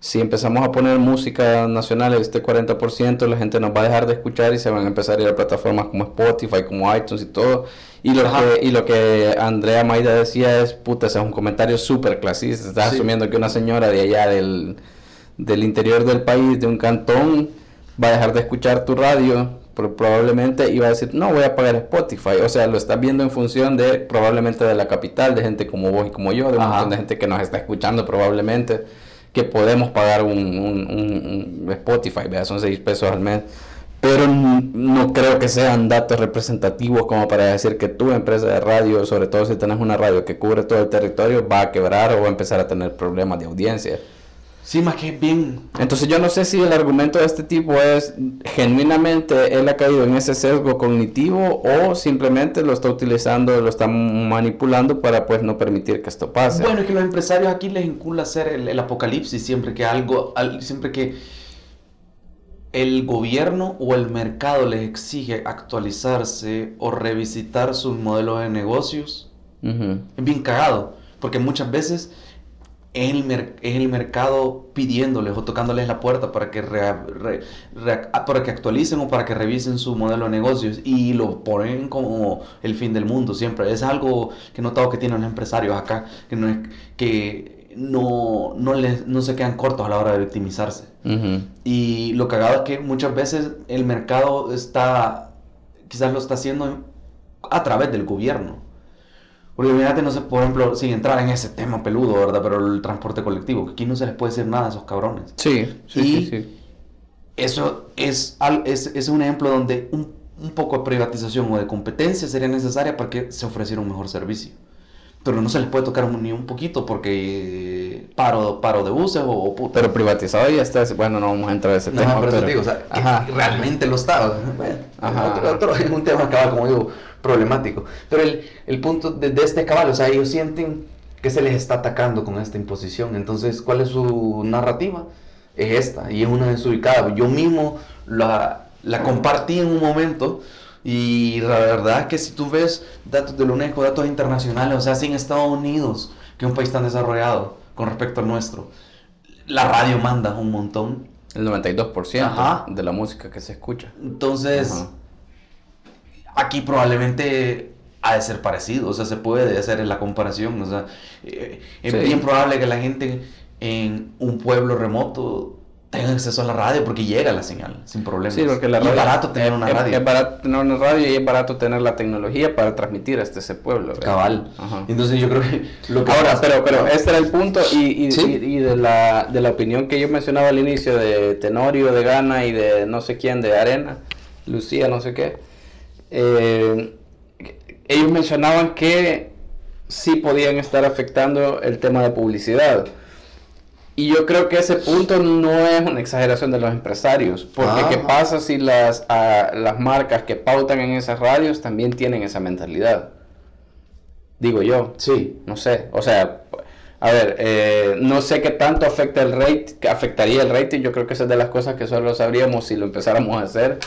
si empezamos a poner música nacional este 40% la gente nos va a dejar de escuchar y se van a empezar a ir a plataformas como Spotify como iTunes y todo y lo Ajá. que y lo que Andrea Maida decía es puta ese es un comentario súper clasista estás Sí. asumiendo que una señora de allá del del interior del país, de un cantón, va a dejar de escuchar tu radio, pro- probablemente, y va a decir, no, voy a pagar Spotify. O sea, lo estás viendo en función de, probablemente, de la capital, de gente como vos y como yo, de un montón de gente que nos está escuchando, probablemente, que podemos pagar un, Spotify, son 6 pesos al mes. Pero no creo que sean datos representativos como para decir que tu empresa de radio, sobre todo si tenés una radio que cubre todo el territorio, va a quebrar o va a empezar a tener problemas de audiencia. Sí, más que bien. Entonces yo no sé si el argumento de este tipo es genuinamente él ha caído en ese sesgo cognitivo o simplemente lo está utilizando, lo está manipulando para pues no permitir que esto pase. Bueno, es que los empresarios aquí les incula hacer el, el apocalipsis siempre que algo, al- siempre que el gobierno o el mercado les exige actualizarse o revisitar sus modelos de negocios. Ujú. Es bien cagado, porque muchas veces es el, es el mercado pidiéndoles o tocándoles la puerta para que, re- re- para que actualicen o para que revisen su modelo de negocios y lo ponen como el fin del mundo siempre. Es algo que he notado que tienen los empresarios acá, que no, es, que no, no, les, no se quedan cortos a la hora de victimizarse. Y lo cagado es que muchas veces el mercado está, quizás lo está haciendo a través del gobierno. Porque imagínate, no sé, por ejemplo, sin entrar en ese tema peludo, ¿verdad? Pero el transporte colectivo, que aquí no se les puede decir nada a esos cabrones. Sí, sí, Y- sí, sí. Eso es, es, es un ejemplo donde un, un poco de privatización o de competencia sería necesaria para que se ofreciera un mejor servicio. Pero no se les puede tocar ni un poquito porque paro, paro de buses o, o puta. Pero privatizado ya está, bueno, no vamos a entrar a ese No, tema. pero eso pero- te digo, o sea, Ajá. realmente lo está. Bueno, Ajá. otro, otro- es un tema cabal, como digo, problemático. Pero el, el punto de, de este cabal, o sea, ellos sienten que se les está atacando con esta imposición. Entonces, ¿cuál es su narrativa? Es esta, y es una desubicada. Yo mismo la, la compartí en un momento. Y la verdad que si tú ves datos del UNESCO, datos internacionales, o sea, sin Estados Unidos, que es un país tan desarrollado con respecto al nuestro, la radio manda un montón El 92% Ajá. de la música que se escucha. entonces, Ajá. aquí probablemente ha de ser parecido, o sea, se puede hacer la comparación, o sea, eh, es Sí. bien probable que la gente en un pueblo remoto tenga acceso a la radio porque llega la señal sin problemas. Sí, porque la Y radio es barato tener una es- radio. Es barato tener una radio y es barato tener la tecnología para transmitir hasta ese pueblo. ¿verdad? Cabal. Ajá. Entonces yo creo que lo que Ahora, pasa- pero, pero este era el punto y, y, Sí. y- y de, la, de la opinión que yo mencionaba al inicio de Tenorio, de Gana y de no sé quién, de Arena, Lucía, no sé qué. eh, ellos mencionaban que sí podían estar afectando el tema de publicidad. Y yo creo que ese punto no es una exageración de los empresarios, porque Ah. ¿qué pasa si las, ah, las marcas que pautan en esas radios también tienen esa mentalidad? Digo yo. Sí. No sé, o sea, a ver, eh, no sé qué tanto afecta el rate, que afectaría el rating, yo creo que esa es de las cosas que solo sabríamos si lo empezáramos a hacer.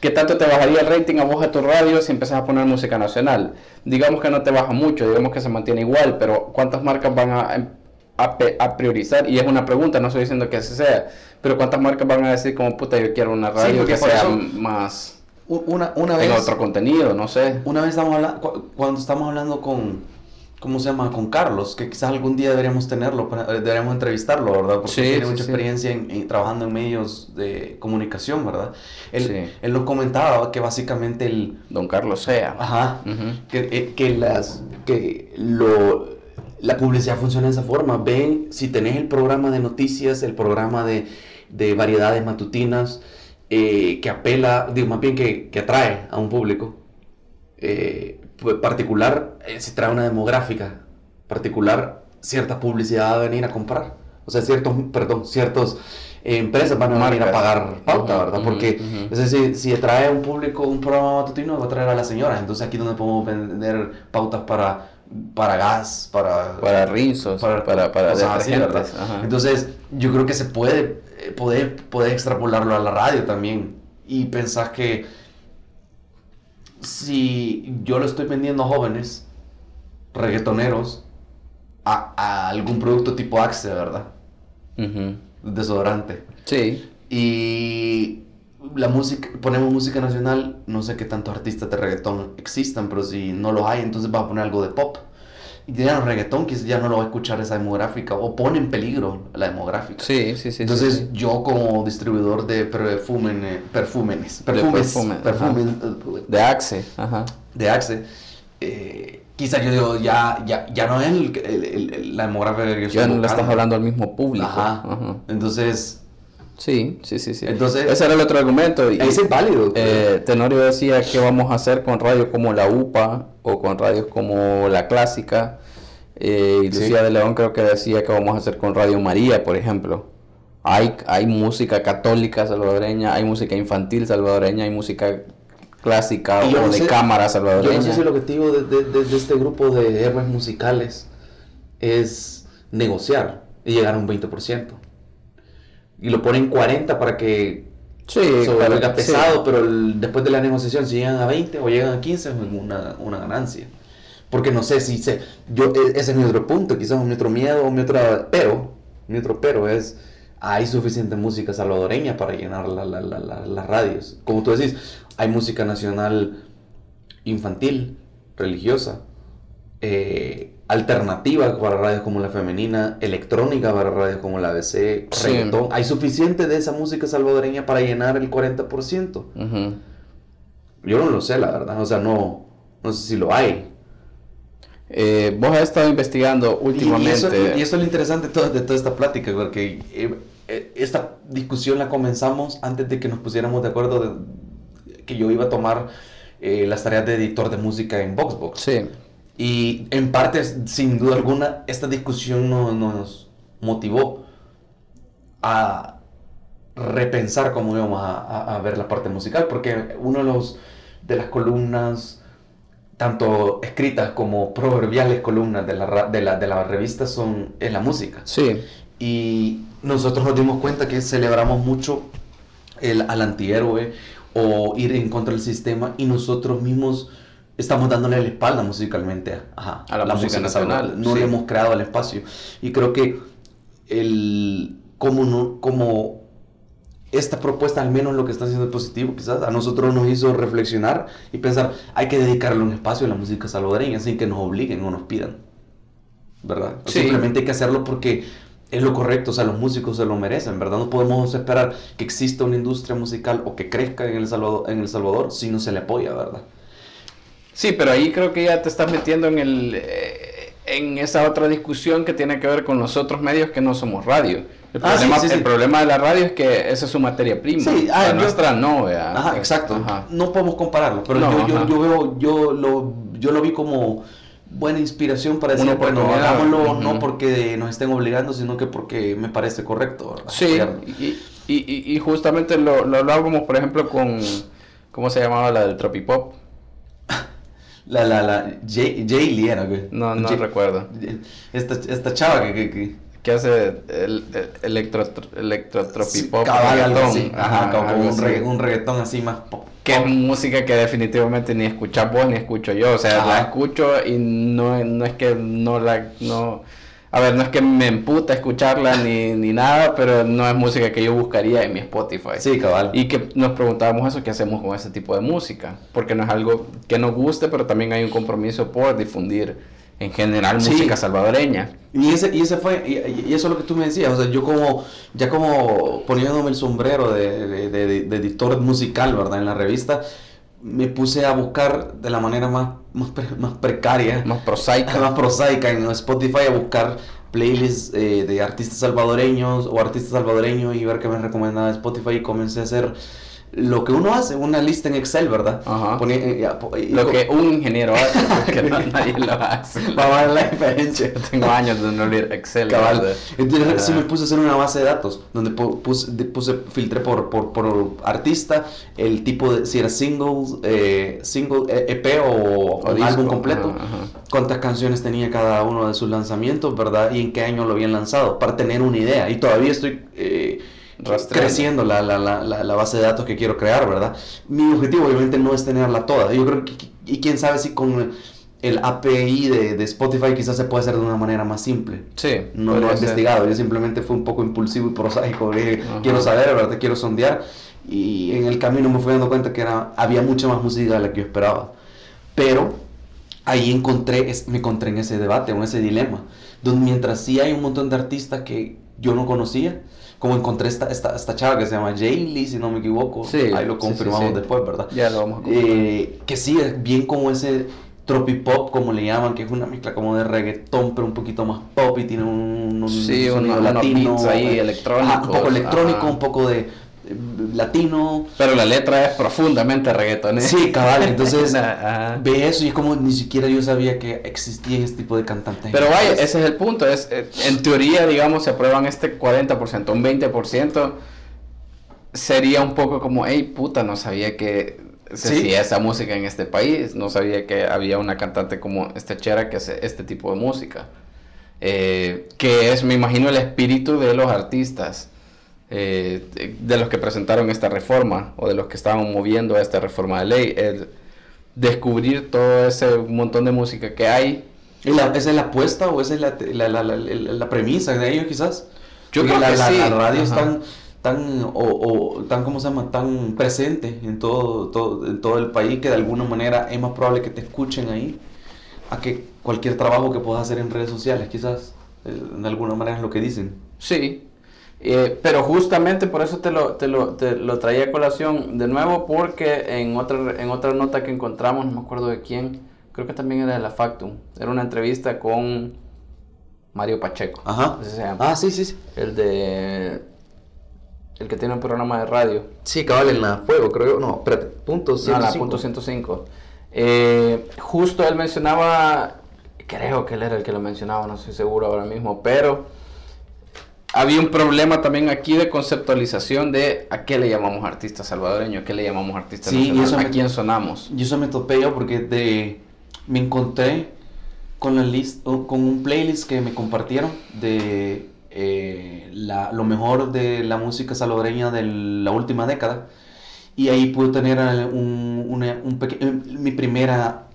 ¿Qué tanto te bajaría el rating a vos a tu radio si empezás a poner música nacional? Digamos que no te baja mucho, digamos que se mantiene igual, pero ¿cuántas marcas van a, em- a, a priorizar? Y es una pregunta, no estoy diciendo que así sea, pero ¿cuántas marcas van a decir como puta yo quiero una Sí, radio porque que sea eso- más... Una, una vez... tenga otro contenido, no sé. Una vez estamos hablando, cuando estamos hablando con, ¿cómo se llama? Con Carlos, que quizás algún día deberíamos tenerlo, eh, deberíamos entrevistarlo, ¿verdad? Porque Sí, tiene sí, mucha sí. experiencia en, en- trabajando en medios de comunicación, ¿verdad? Él, Sí. él nos comentaba que básicamente el... Don Carlos Sea. Ajá, Ujú. que, eh, que las que lo la publicidad funciona de esa forma. Ven si tenés el programa de noticias el programa de, de variedades matutinas eh, que apela digo más bien que, que atrae a un público eh, particular eh, si trae una demográfica particular cierta publicidad va a venir a comprar. O sea ciertos perdón ciertos eh, empresas van a venir a pagar pauta verdad porque es decir, si trae un público un programa matutino, va a traer a las señoras. Entonces aquí donde podemos vender pautas para, para gas, para... Para rinzos, para, para, para ajá. Entonces yo creo que se puede, eh, poder, poder extrapolarlo a la radio también. Y pensás que si yo lo estoy vendiendo a jóvenes, reggaetoneros, a, a algún producto tipo Axe, ¿verdad? Ujú. Desodorante Sí. y la música, ponemos música nacional, no sé qué tantos artistas de reggaetón existan, pero si no los hay, entonces va a poner algo de pop. Y ya no reggaetón, quizás ya no lo va a escuchar esa demográfica, o pone en peligro la demográfica. Sí, sí, sí. entonces sí, sí. yo como distribuidor de perfumen, perfúmenes, perfumes, perfumes, perfumes, eh, De Axe, ajá. de Axe, eh, quizás yo digo, ya, ya, ya no es el- el- el- la demográfica que yo Ya no le estás hablando al mismo público. Ajá. Ajá. Entonces, Sí, sí, sí, sí. Entonces- ese era el otro argumento. Y, es válido. eh, Tenorio decía qué vamos a hacer con radios como la UPA o con radios como la Clásica. Eh, y Sí. Lucía de León creo que decía que vamos a hacer con Radio María, por ejemplo. Hay, hay música católica salvadoreña, hay música infantil salvadoreña, hay música clásica Y yo o no de sé- cámara Yo salvadoreña. no sé si el objetivo de, de- de- de este grupo de héroes musicales es negociar y llegar a un 20%. Y lo ponen 40 para que Sí, se claro, vuelva sí. pesado, pero el- después de la negociación, si llegan a 20 o llegan a 15, es una, una ganancia. Porque no sé si se... Yo, e- ese es mi otro punto, quizás mi otro miedo mi otra... Pero, mi otro pero es... Hay suficiente música salvadoreña para llenar la- la- la- las radios. Como tú decís, hay música nacional infantil, religiosa, eh, alternativa para radios como la femenina, electrónica para radios como la ABC, Sí. reggaetón. Hay suficiente de esa música salvadoreña para llenar el 40%. Ujú. Yo no lo sé, la verdad. O sea, no, no sé si lo hay. Eh, vos has estado investigando últimamente. Y, eso, y eso es lo interesante de toda, de toda esta plática, porque eh, eh, esta discusión la comenzamos antes de que nos pusiéramos de acuerdo de que yo iba a tomar eh, las tareas de editor de música en Voxbox. Sí. Y en parte, sin duda alguna, esta discusión no- nos motivó a repensar cómo íbamos a, a- a ver la parte musical, porque uno de los de las columnas, tanto escritas como proverbiales columnas de la, de la, de la revista, son en la música. Sí. Y nosotros nos dimos cuenta que celebramos mucho el, al antihéroe o ir en contra del sistema y nosotros mismos estamos dándole la espalda musicalmente ajá, A la música nacional, salvadoreña. No sí. le hemos creado el espacio. Y creo que el, como, no, como esta propuesta, al menos lo que está haciendo positivo, quizás a nosotros nos hizo reflexionar y pensar, hay que dedicarle un espacio a la música salvadoreña sin que nos obliguen o nos pidan. ¿Verdad? Sí. Simplemente hay que hacerlo porque es lo correcto, o sea, los músicos se lo merecen, ¿verdad? No podemos esperar que exista una industria musical o que crezca en El Salvador, en el Salvador si no se le apoya, ¿verdad? Sí, pero ahí creo que ya te estás metiendo en el eh, en esa otra discusión que tiene que ver con los otros medios que no somos radio. El Ah, problema, sí, sí. el problema de la radio es que esa es su materia prima. Sí, ah, la yo- nuestra no, vea. Ajá, exacto. Ajá. No podemos compararlo, pero No, yo, yo, yo veo, yo lo, yo lo vi como buena inspiración para decir, bueno, hagámoslo Ujú. no porque nos estén obligando, sino que porque me parece correcto. ¿verdad? Sí, y, y- y justamente lo, lo hablábamos, por ejemplo, con. ¿Cómo se llamaba la del Tropipop? La, la, la, Jay, Jay Lee era, güey. No, no Jay- recuerdo. Esta, esta chava que, que, que- Que hace el, el electro, electrotropipop. algo reggaetón. Ajá, como un, así. regga- un reggaetón así más pop. Que es música que definitivamente ni escuchas vos ni escucho yo. O sea, Ajá. la escucho y no, no es que no la. No, a ver, no es que me emputa escucharla ni, ni nada, pero no es música que yo buscaría en mi Spotify. Sí, cabal. Y que nos preguntábamos eso, ¿qué hacemos con ese tipo de música? Porque no es algo que nos guste, pero también hay un compromiso por difundir en general Sí. música salvadoreña. Y ese, y ese fue, y, y eso es lo que tú me decías, o sea, yo como, ya como poniéndome el sombrero de, de- de- de editor musical, ¿verdad? En la revista, me puse a buscar de la manera más, más, pre- más precaria, Más prosaica. más prosaica en Spotify a buscar playlists eh, de artistas salvadoreños o artistas salvadoreños y ver qué me recomendaba Spotify y comencé a hacer lo que uno hace, una lista en Excel, ¿verdad? Ajá. Pone- eh, y Lo que un ingeniero hace, porque no, nadie lo hace. Vamos a ver la diferencia. Tengo años de no leer Excel. Cabal. ¿verdad? Entonces Ah. sí me puse a hacer una base de datos donde pu- puse, puse filtré por, por, por artista, el tipo de si era singles, eh, single eh, EP o, O álbum completo, cuántas canciones tenía cada uno de sus lanzamientos, ¿verdad? Y en qué año lo habían lanzado, para tener una idea. Y todavía estoy eh, Rastreando. creciendo la, la, la, la, base de datos que quiero crear, ¿verdad? Mi objetivo obviamente no es tenerla toda. Yo creo que, y quién sabe si con el API de, de Spotify quizás se puede hacer de una manera más simple. Sí. No lo he ser. investigado, yo simplemente fui un poco impulsivo y prosaico. quiero saber, ¿verdad? Quiero sondear. Y en el camino me fui dando cuenta que era, había mucha más música de la que yo esperaba. Pero ahí encontré, me encontré en ese debate, en ese dilema. Donde mientras sí hay un montón de artistas que yo no conocía, como encontré esta, esta, esta chava que se llama Jaylee, si no me equivoco. Sí, ahí lo confirmamos sí, sí. después, ¿verdad? Ya lo vamos a confirmar. Eh, que sí, es bien como ese tropipop, como le llaman, que es una mezcla como de reggaetón, pero un poquito más pop y tiene un, un Sí, unos- unos beats ahí eh, electrónicos, ajá, un poco electrónico, ajá. un poco de latino. Pero la letra es profundamente reggaetonera. Sí, cabal, entonces ve eso y es como ni siquiera yo sabía que existía este tipo de cantantes. Pero vaya, ese es el punto. Es, eh, en teoría, digamos, se aprueban este 40%, un 20%. Sería un poco como, hey, puta, no sabía que se Sí. hacía esa música en este país. No sabía que había una cantante como esta chera que hace este tipo de música. Eh, que es, me imagino, el espíritu de los artistas. Eh, de- los que presentaron esta reforma o de los que estaban moviendo esta reforma de ley. El descubrir todo ese montón de música que hay ¿Y la- ¿Esa es la apuesta o esa es la, la, la, la- la- la premisa de ellos quizás? Yo Porque creo la, que la- sí. la radio es Ajá. tan, tan, o, o tan, ¿cómo se llama? Tan presente en todo, todo, en todo el país que de alguna manera es más probable que te escuchen ahí a que cualquier trabajo que puedas hacer en redes sociales, quizás. Eh, De alguna manera es lo que dicen. Sí, eh, pero justamente por eso te lo, te, lo, te lo traía a colación de nuevo, porque en otra, en otra nota que encontramos, no me acuerdo de quién, creo que también era de la Factum, era una entrevista con Mario Pacheco. Ajá. se llama. Ah, sí, sí, sí. El de. El que tiene un programa de radio. Sí, cabal, en la fuego, creo. No, espérate, punto No, la 105. punto 105. Eh, justo él mencionaba, creo que él era el que lo mencionaba, no estoy seguro ahora mismo, pero había un problema también aquí de conceptualización de a qué le llamamos artista salvadoreño, a qué le llamamos artista Sí, y nacional, eso a me- quién sonamos. Yo eso me topé yo porque de, me encontré con la list, con un playlist que me compartieron de eh, la- lo mejor de la música salvadoreña de la última década. Y ahí pude tener un, una- un eh, mi primera,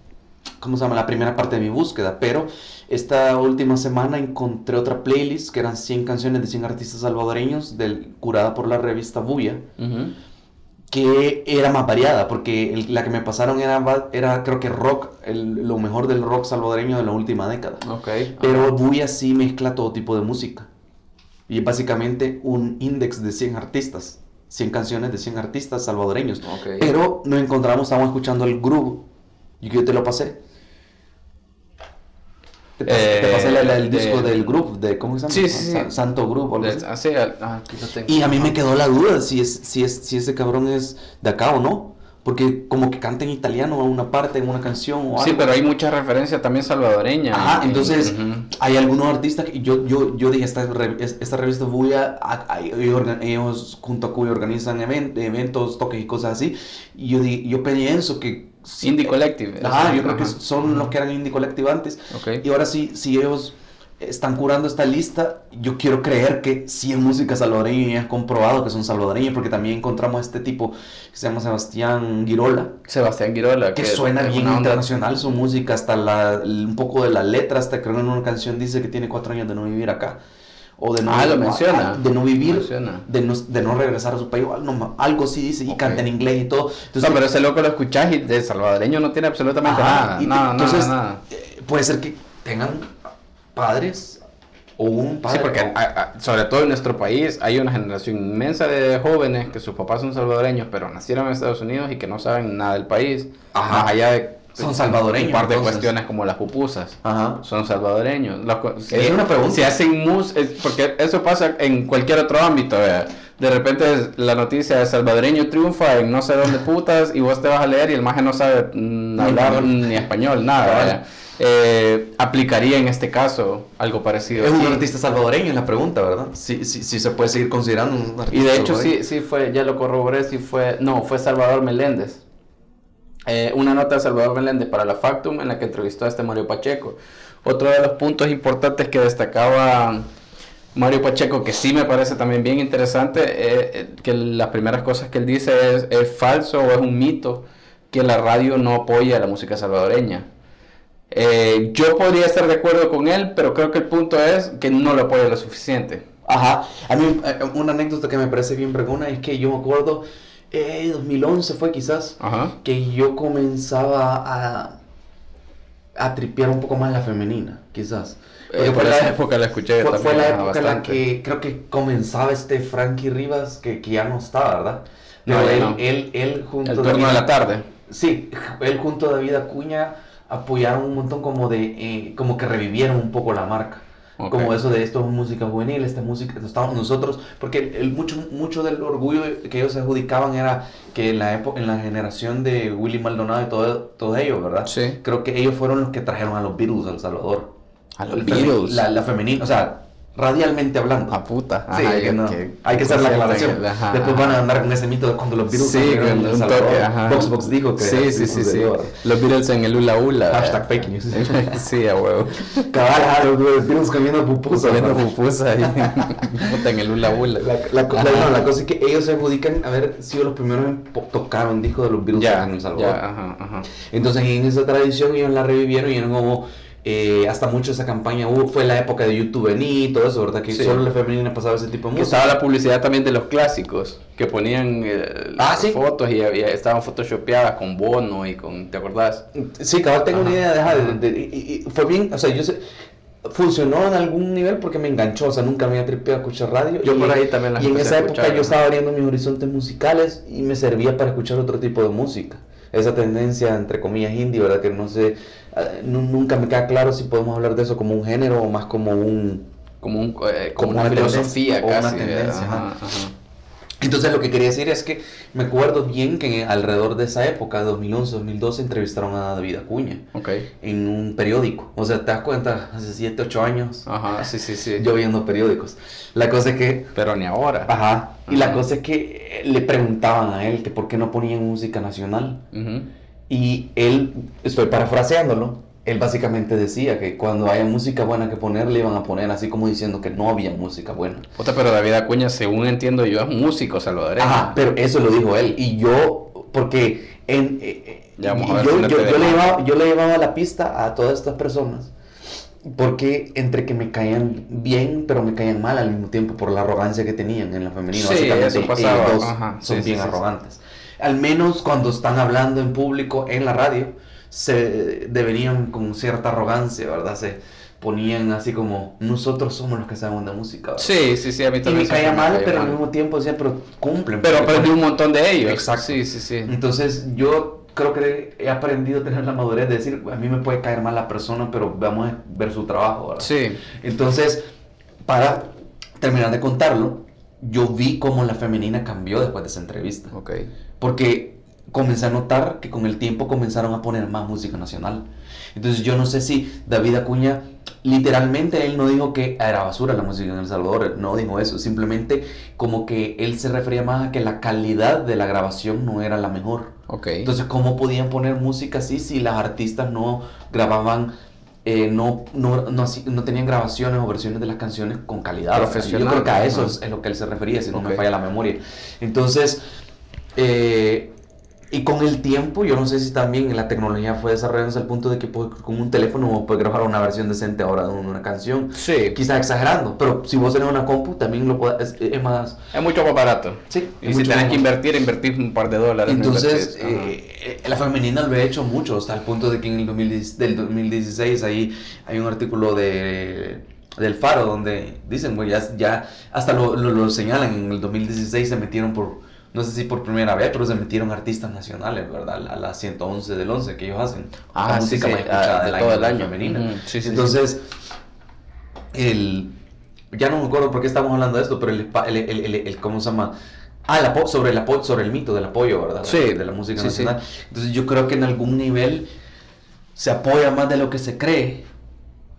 ¿cómo se llama? La primera parte de mi búsqueda. Pero esta última semana encontré otra playlist que eran 100 canciones de 100 artistas salvadoreños, del, curada por la revista Buya Ujú. que era más variada, porque el- la que me pasaron era, era creo que rock, el- lo mejor del rock salvadoreño de la última década. Ok. Pero Buya sí mezcla todo tipo de música. Y es básicamente un index de 100 artistas, 100 canciones de 100 artistas salvadoreños. Ok. Pero nos encontramos, estábamos escuchando el groove, y que yo te lo pasé. Te pasé, te Eh, pasé la- la- el de- disco del groove, de, ¿cómo se llama? Sí, sí, sí. Sa- Santo Groove. o algo así. De- ah, sí, al- ah, aquí lo tengo. Y a mí me Ajá. quedó la duda si, es, si, es, si ese cabrón es de acá o no. Porque como que canta en italiano a una parte en una canción o algo. Sí, pero hay mucha referencia también salvadoreña. Ajá, en- entonces ujú. hay algunos artistas que yo, yo, yo dije, esta, esta revista Buya, ellos, junto a Cuya organizan even- eventos, toques y cosas así. Y yo, yo pienso que... Indie Collective. Ajá, yo creo que son los que eran Indie Collective antes. Ok. Y ahora sí, si ellos están curando esta lista, yo quiero creer que sí es música salvadoreña y es comprobado que son salvadoreños, porque también encontramos a este tipo que se llama Sebastián Girola, Sebastián Girola. que suena bien onda- internacional su música, hasta la, un poco de la letra, hasta creo en una canción dice que tiene cuatro años de no vivir acá. O de no, Ah, lo menciona. De no vivir, Menciona. de no, de no regresar a su país, no, algo sí dice, y canta en inglés y todo. Entonces, no, pero ese loco lo escuchás y de salvadoreño no tiene absolutamente Ajá, nada. y nada, entonces, nada, eh, puede ser que tengan padres o un padre. Sí, porque o- a- a- sobre todo en nuestro país hay una generación inmensa de jóvenes que sus papás son salvadoreños, pero nacieron en Estados Unidos y que no saben nada del país. Ajá. Más allá de Son salvadoreños, Un par de entonces. cuestiones como las pupusas. Ajá. Son salvadoreños. Co- si, Es una pregunta. Si hacen mus, es- porque eso pasa en cualquier otro ámbito. vea. De repente la noticia de salvadoreño triunfa en no sé dónde putas y vos te vas a leer y el maje no sabe mm, hablar ni español, nada. Eh, aplicaría en este caso algo parecido. Es un artista salvadoreño, es la pregunta, ¿verdad? Sí, sí se puede seguir considerando un artista Y de hecho sí, sí fue, ya lo corroboré, sí fue, no, fue Salvador Meléndez. Eh, una nota de Salvador Meléndez para la Factum en la que entrevistó a este Mario Pacheco. Otro de los puntos importantes que destacaba Mario Pacheco, que sí me parece también bien interesante, eh, eh, que las primeras cosas que él dice es, es falso o es un mito que la radio no apoya a la música salvadoreña. Eh, yo podría estar de acuerdo con él, pero creo que el punto es que no lo apoya lo suficiente. Ajá, a mí una anécdota que me parece bien vergona es que yo me acuerdo, eh, 2011 fue quizás, Ajá. que yo comenzaba a, a tripear un poco más la femenina, quizás. Eh, fue la- época la escuché Fue, también, fue la época en la que creo que comenzaba este Frankie Rivas, que, que ya no está, ¿verdad? No, ya él, no. él, él junto El a turno de la tarde. Sí, él junto a David Acuña apoyaron un montón como de, eh, como que revivieron un poco la marca. Como eso de esto es música juvenil, esta música, estamos nosotros, porque el, mucho, mucho del orgullo que ellos se adjudicaban era que en la época, en la generación de Willy Maldonado y todo, todo ellos, ¿verdad? Sí. Creo que ellos fueron los que trajeron a los Beatles a El Salvador. A los Beatles. La, la femenina, o sea, radialmente hablando. A puta. Sí, Ajá, que que- no. que- hay que hacer la que- aclaración. ajá, Después ajá. van a andar con ese mito de cuando los Beatles Sí, El un toque, ajá. Dijo que Sí, sí, sí, sí. Los Beatles en el Ula Ula. Hashtag fake news. sí, a huevo. Cabal, ah, los Beatles comiendo pupusas. Saliendo ¿no? pupusa ahí. Puta, en el Ula Ula. La, la, la- no, la cosa es que ellos se adjudican haber sido los primeros en tocar un disco de los Beatles Ya, en El Salvador. ya, ajá, ajá. Entonces en esa tradición ellos la revivieron y eran como eh, hasta mucho esa campaña hubo, fue la época de YouTube y todo eso, ¿verdad? Que Sí. solo la femenina pasaba ese tipo de música. estaba la publicidad también de los clásicos, que ponían eh, Ah, sí. fotos y, estaban photoshopeadas con Bono y con, ¿te acordás? Sí, cabal, tengo una idea deja, de, de- y- y fue bien, o sea, yo sé, funcionó en algún nivel porque me enganchó, o sea, nunca me había tripeado a escuchar radio. Yo y, por ahí también las Y en esa época yo estaba abriendo mis horizontes musicales y me servía para escuchar otro tipo de música. Esa tendencia, entre comillas, indie, ¿verdad? Que no sé, eh, nu- nunca me queda claro si podemos hablar de eso como un género o más como un... Como, un, eh, Como como una, una filosofía o casi. una tendencia, ajá, ajá. Entonces lo que quería decir es que me acuerdo bien que alrededor de esa época, de 2011, 2012, entrevistaron a David Acuña Ok. en un periódico. O sea, te das cuenta, hace 7, 8 años, Ajá, sí, sí, sí. yo viendo periódicos. La cosa es que... Pero ni ahora. Ajá. Y la cosa es que eh, le preguntaban a él que por qué no ponían música nacional. Ujú. Y él, estoy parafraseándolo, él básicamente decía que cuando haya música buena que poner, le iban a poner así como diciendo que no había música buena. Puta, pero David Acuña, según entiendo yo, es músico salvadoreño. Ajá, pero eso lo dijo él. Y yo, porque en, eh, eh, yo, yo- yo le llevaba, yo le llevaba la pista a todas estas personas. Porque entre que me caían bien, pero me caían mal al mismo tiempo por la arrogancia que tenían en la femenina. Sí, eso pasaba. ellos dos Ajá, son sí, bien sí. arrogantes. Al menos cuando están hablando en público en la radio, se devenían con cierta arrogancia, ¿verdad? Se ponían así como, nosotros somos los que sabemos de música. ¿verdad? Sí, sí, sí, a mí Y también me caía mal, pero al mismo tiempo decían, pero cumplen. Pero aprendí un montón de ellos. Exacto. Sí, sí, sí. Entonces yo creo que he aprendido a tener la madurez de decir, a mí me puede caer mal la persona, pero vamos a ver su trabajo. ¿verdad? Sí. Entonces, para terminar de contarlo, yo vi cómo la femenina cambió después de esa entrevista. Ok. Porque comencé a notar que con el tiempo comenzaron a poner más música nacional. Entonces yo no sé si David Acuña, literalmente él no dijo que era basura la música en El Salvador, no dijo eso, simplemente como que él se refería más a que la calidad de la grabación no era la mejor. Ok. Entonces, ¿cómo podían poner música así si las artistas no grababan, eh, no, no, no, no tenían grabaciones o versiones de las canciones con calidad? Profesional, Yo creo que a eso es, es lo que él se refería, si no me falla la memoria. Entonces, eh, Y con el tiempo, yo no sé si también la tecnología fue desarrollándose al punto de que pues, con un teléfono puedes grabar una versión decente ahora de una canción. Sí. Quizás exagerando, pero si vos tenés una compu, también lo puedes, es, es más... Es mucho más barato. Sí, Y si tenés que invertir, invertir un par de dólares. Entonces, eh, eh, la femenina lo ha hecho mucho, hasta el punto de que en el 2010 del 2016 ahí hay un artículo de del Faro donde dicen, güey, ya, ya hasta lo, lo, lo señalan, en el 2016 se metieron por, no sé si por primera vez, pero se metieron artistas nacionales, ¿verdad? A la 111 del 11 que ellos hacen. Ah, la música sí, más ah, escuchada de del todo año, el la año. femenina. Ujú, sí, sí, Entonces, el, ya no me acuerdo por qué estamos hablando de esto, pero el, el, el, el- el- ¿cómo se llama? Ah, el sobre, el apo- sobre el mito del apoyo, ¿verdad? Sí, De la música nacional. Entonces yo creo que en algún nivel se apoya más de lo que se cree,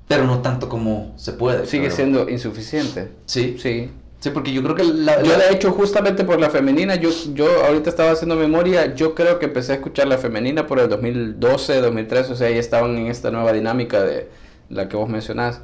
pero no tanto como se puede. Sigue creo. siendo insuficiente. Sí, sí. Sí. porque yo creo que. Yo la- de hecho justamente por la femenina, yo, yo ahorita estaba haciendo memoria, yo creo que empecé a escuchar la femenina por el 2012, 2013, o sea, ya estaban en esta nueva dinámica de la que vos mencionás.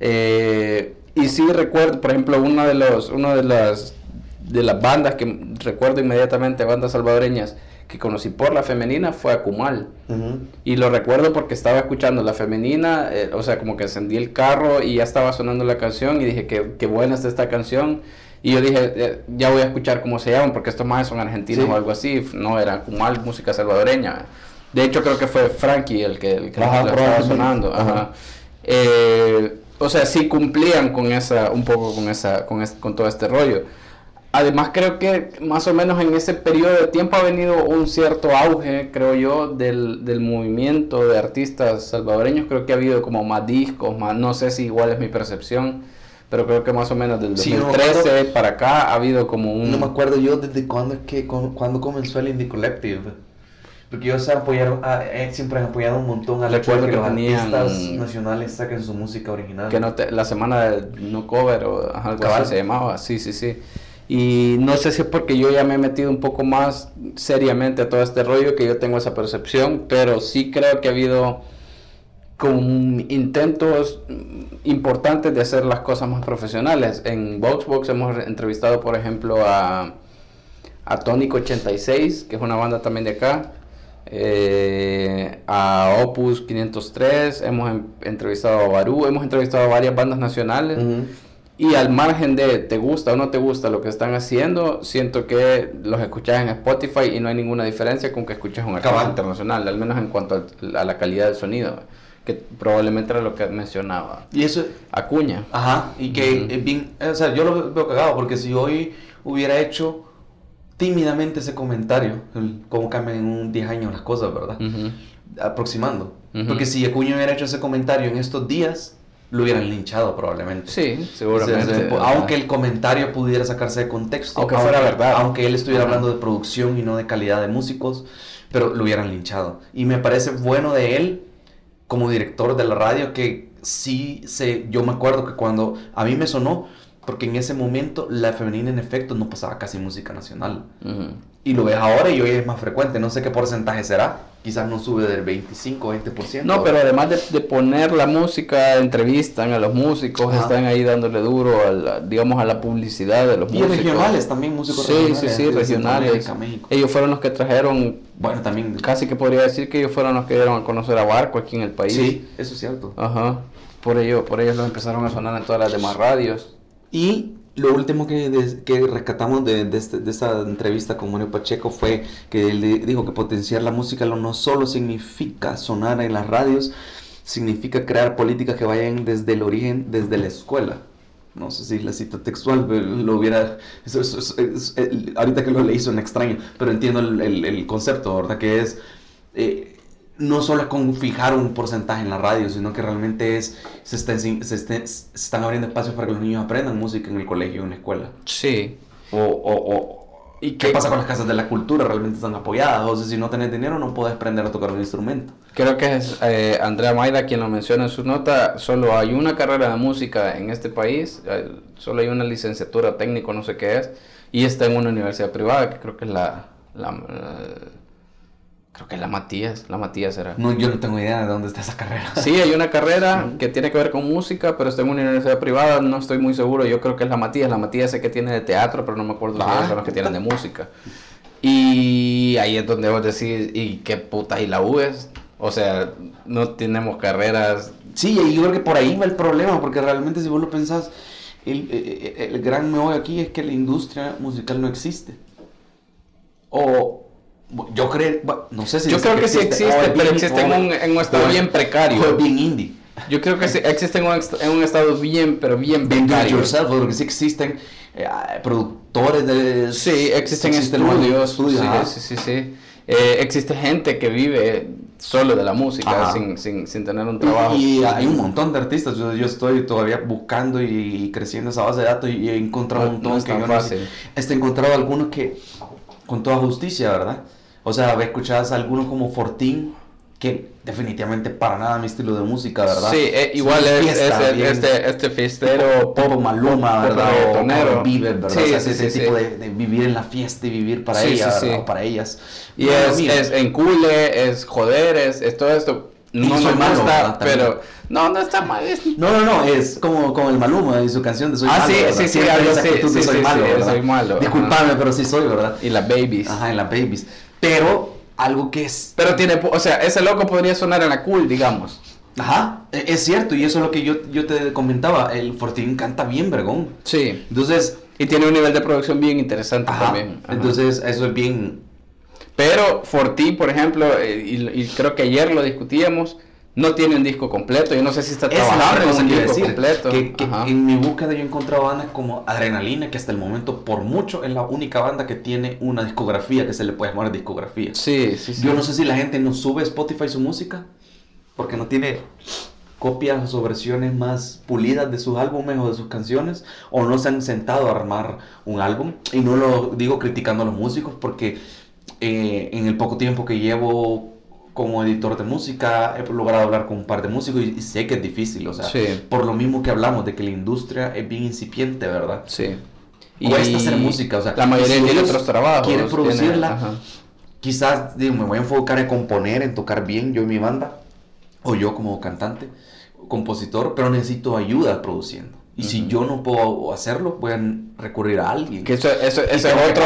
Eh, y sí recuerdo, por ejemplo, una de los, una de las de las bandas que recuerdo inmediatamente, bandas salvadoreñas que conocí por la femenina fue Akumal. Ujú. Y lo recuerdo porque estaba escuchando la femenina, eh, o sea, como que encendí el carro y ya estaba sonando la canción y dije que qué buena está esta canción. Y yo dije, eh, ya voy a escuchar cómo se llaman porque estos más son argentinos Sí. o algo así. No, era Kumal, música salvadoreña. De hecho, creo que fue Frankie el que, el que Ajá, la estaba sonando. Ajá. Ajá. Eh, o sea, sí cumplían con esa, un poco con esa, con, es- con todo este rollo. Además creo que más o menos en ese periodo de tiempo ha venido un cierto auge, creo yo, del, del movimiento de artistas salvadoreños. Creo que ha habido como más discos, más, no sé si igual es mi percepción, pero creo que más o menos del Sí, no me 2013 acuerdo. para acá ha habido como un... No me acuerdo yo desde cuándo es que cu- cuándo comenzó el Indie Collective. Porque ellos apoyaron, ah, eh, siempre han apoyado un montón al hecho de Recuerdo que que los artistas nacionales saquen su música original. que no te- la semana de no cover o algo Cabal. así se llamaba, sí, sí, sí. Y no sé si es porque yo ya me he metido un poco más seriamente a todo este rollo que yo tengo esa percepción, pero sí creo que ha habido como intentos importantes de hacer las cosas más profesionales. En Voxbox hemos entrevistado, por ejemplo, a, a Tónico 86, que es una banda también de acá. eh, a Opus 503, hemos em- entrevistado a Barú, hemos entrevistado a varias bandas nacionales. Y al margen de te gusta o no te gusta lo que están haciendo, siento que los escuchas en Spotify y no hay ninguna diferencia con que escuches un artista Cabal. internacional, al menos en cuanto a la calidad del sonido, que probablemente era lo que mencionaba Y eso, Acuña. Ajá, y que es bien, o sea, yo lo veo cagado porque si hoy hubiera hecho tímidamente ese comentario, el cómo cambian en un 10 años las cosas, ¿verdad? Aproximando. Ujú. Porque si Acuña hubiera hecho ese comentario en estos días, lo hubieran linchado probablemente. Sí, seguramente. ajá. aunque el comentario pudiera sacarse de contexto, Aunque fuera verdad. aunque él estuviera Ajá. hablando de producción y no de calidad de músicos, pero lo hubieran linchado. Y me parece bueno de él como director de la radio que sí se, yo me acuerdo que cuando a mí me sonó, porque en ese momento la femenina en efecto no pasaba casi música nacional. Ujú. Y lo ves ahora y hoy es más frecuente, no sé qué porcentaje será, quizás no sube del 25 o 20%. No, pero además de, de poner la música, entrevistan a los músicos, Ajá. están ahí dándole duro, a la- digamos, a la publicidad de los Y músicos. regionales también, músicos Sí, regionales. sí, sí, de regionales. México. Ellos fueron los que trajeron, Bueno, también. casi que podría decir que ellos fueron los que dieron a conocer a Barco aquí en el país. Sí, eso es cierto. Ajá. Por ello, por ellos los empezaron a sonar en todas las demás radios. Y lo último que, que rescatamos de, este- de esta entrevista con Mario Pacheco fue que él di- dijo que potenciar la música no solo significa sonar en las radios, significa crear políticas que vayan desde el origen, desde la escuela. No sé si la cita textual lo hubiera... el- ahorita que lo leí suena extraño, pero entiendo el concepto, ¿verdad? Que es... eh, no solo es con fijar un porcentaje en la radio, sino que realmente es se, está se, esté- se están abriendo espacios para que los niños aprendan música en el colegio en la escuela. Sí. O, o, o- ¿Y qué pasa con las casas de la cultura? ¿Realmente están apoyadas? O sea, si no tenés dinero no puedes aprender a tocar un instrumento. Creo que es eh, Andrea Mayra quien lo menciona en su nota. Solo hay una carrera de música en este país, eh, solo hay una licenciatura técnico, no sé qué es, y está en una universidad privada, que creo que es la. la, eh, creo que es la Matías. La Matías era. No, yo no tengo idea de dónde está esa carrera. Sí, hay una carrera que tiene que ver con música, pero está en una universidad privada, no estoy muy seguro. Yo creo que es la Matías. La Matías sé que tiene de teatro, pero no me acuerdo si Ah, son los que tienen de música. Y ahí es donde vos decís, ¿y qué puta y la U es? O sea, no tenemos carreras. Sí, y yo creo que por ahí va el problema, porque realmente si vos lo pensás, el, el, el gran meollo aquí es que la industria musical no existe. O yo creo, bueno, no sé si Yo creo que, sí existe, pero existe en un, es- en un estado bien precario. bien indie. Yo creo que sí existe en un, ext- en un estado bien, pero bien precario. yourself, porque sí existen eh, productores de... Sí, existen existen estudios. estudios, sí, sí, sí, sí. Eh, existe gente que vive solo de la música, sin, sin, sin tener un trabajo. Y hay un montón de artistas. Yo, yo estoy todavía buscando y, creciendo esa base de datos y he encontrado No- un montón no es que yo no sé- fácil. Este, he encontrado algunos que con toda justicia, ¿verdad? O sea, escuchás algunos como Fortín, que definitivamente para nada mi estilo de música, ¿verdad? Sí, eh, igual es, fiesta, es- bien- este, este fiestero Tipo Maluma, pop ¿verdad? O Vives, ¿verdad? Sí, o sea, sí, ese sí, tipo sí. De, de vivir en la fiesta y vivir para Sí, ella, sí, sí. O para ellas. Y No, es, mira, es en cule, es joder, es, es todo esto. No soy me malo. También. pero... No, no está mal. No, no, no, es como, como el Maluma y su canción de Soy Ah, Malo. sí, ¿verdad? sí, sí, de sí, soy sí, malo, sí, soy malo. Disculpame, pero sí soy, ¿verdad? Y las babies. Ajá, en las babies. Pero algo que es... Pero tiene... O sea, ese loco podría sonar en la cool, digamos. Ajá, e- es cierto, y eso es lo que yo, yo te comentaba. El Fortín canta bien, vergón. Sí. Entonces, Y tiene un nivel de producción bien interesante ajá, también. Ajá. entonces eso es bien... Pero Forti, por ejemplo, eh, y, y creo que ayer lo discutíamos, no tiene un disco completo. Yo no sé si está es trabajando otra en un disco decir. completo. Que, que en mi búsqueda yo he encontrado bandas como Adrenalina, que hasta el momento, por mucho, es la única banda que tiene una discografía que se le puede llamar discografía. Sí, sí, sí. Yo no sé si la gente no sube a Spotify su música porque no tiene copias o versiones más pulidas de sus álbumes o de sus canciones o no se han sentado a armar un álbum y no lo digo criticando a los músicos porque eh, en el poco tiempo que llevo como editor de música he logrado hablar con un par de músicos y, y sé que es difícil, o sea, Sí. por lo mismo que hablamos de que la industria es bien incipiente, ¿verdad? Sí. Cuesta hacer música, o sea, la mayoría ellos otros trabajos. quieren tiene- producirla, quizás digo, me voy a enfocar en componer, en tocar bien yo y mi banda, o yo como cantante, compositor, pero necesito ayuda produciendo. Y si yo no puedo hacerlo, a recurrir a alguien. Que eso, eso, Y eso tengo es otro.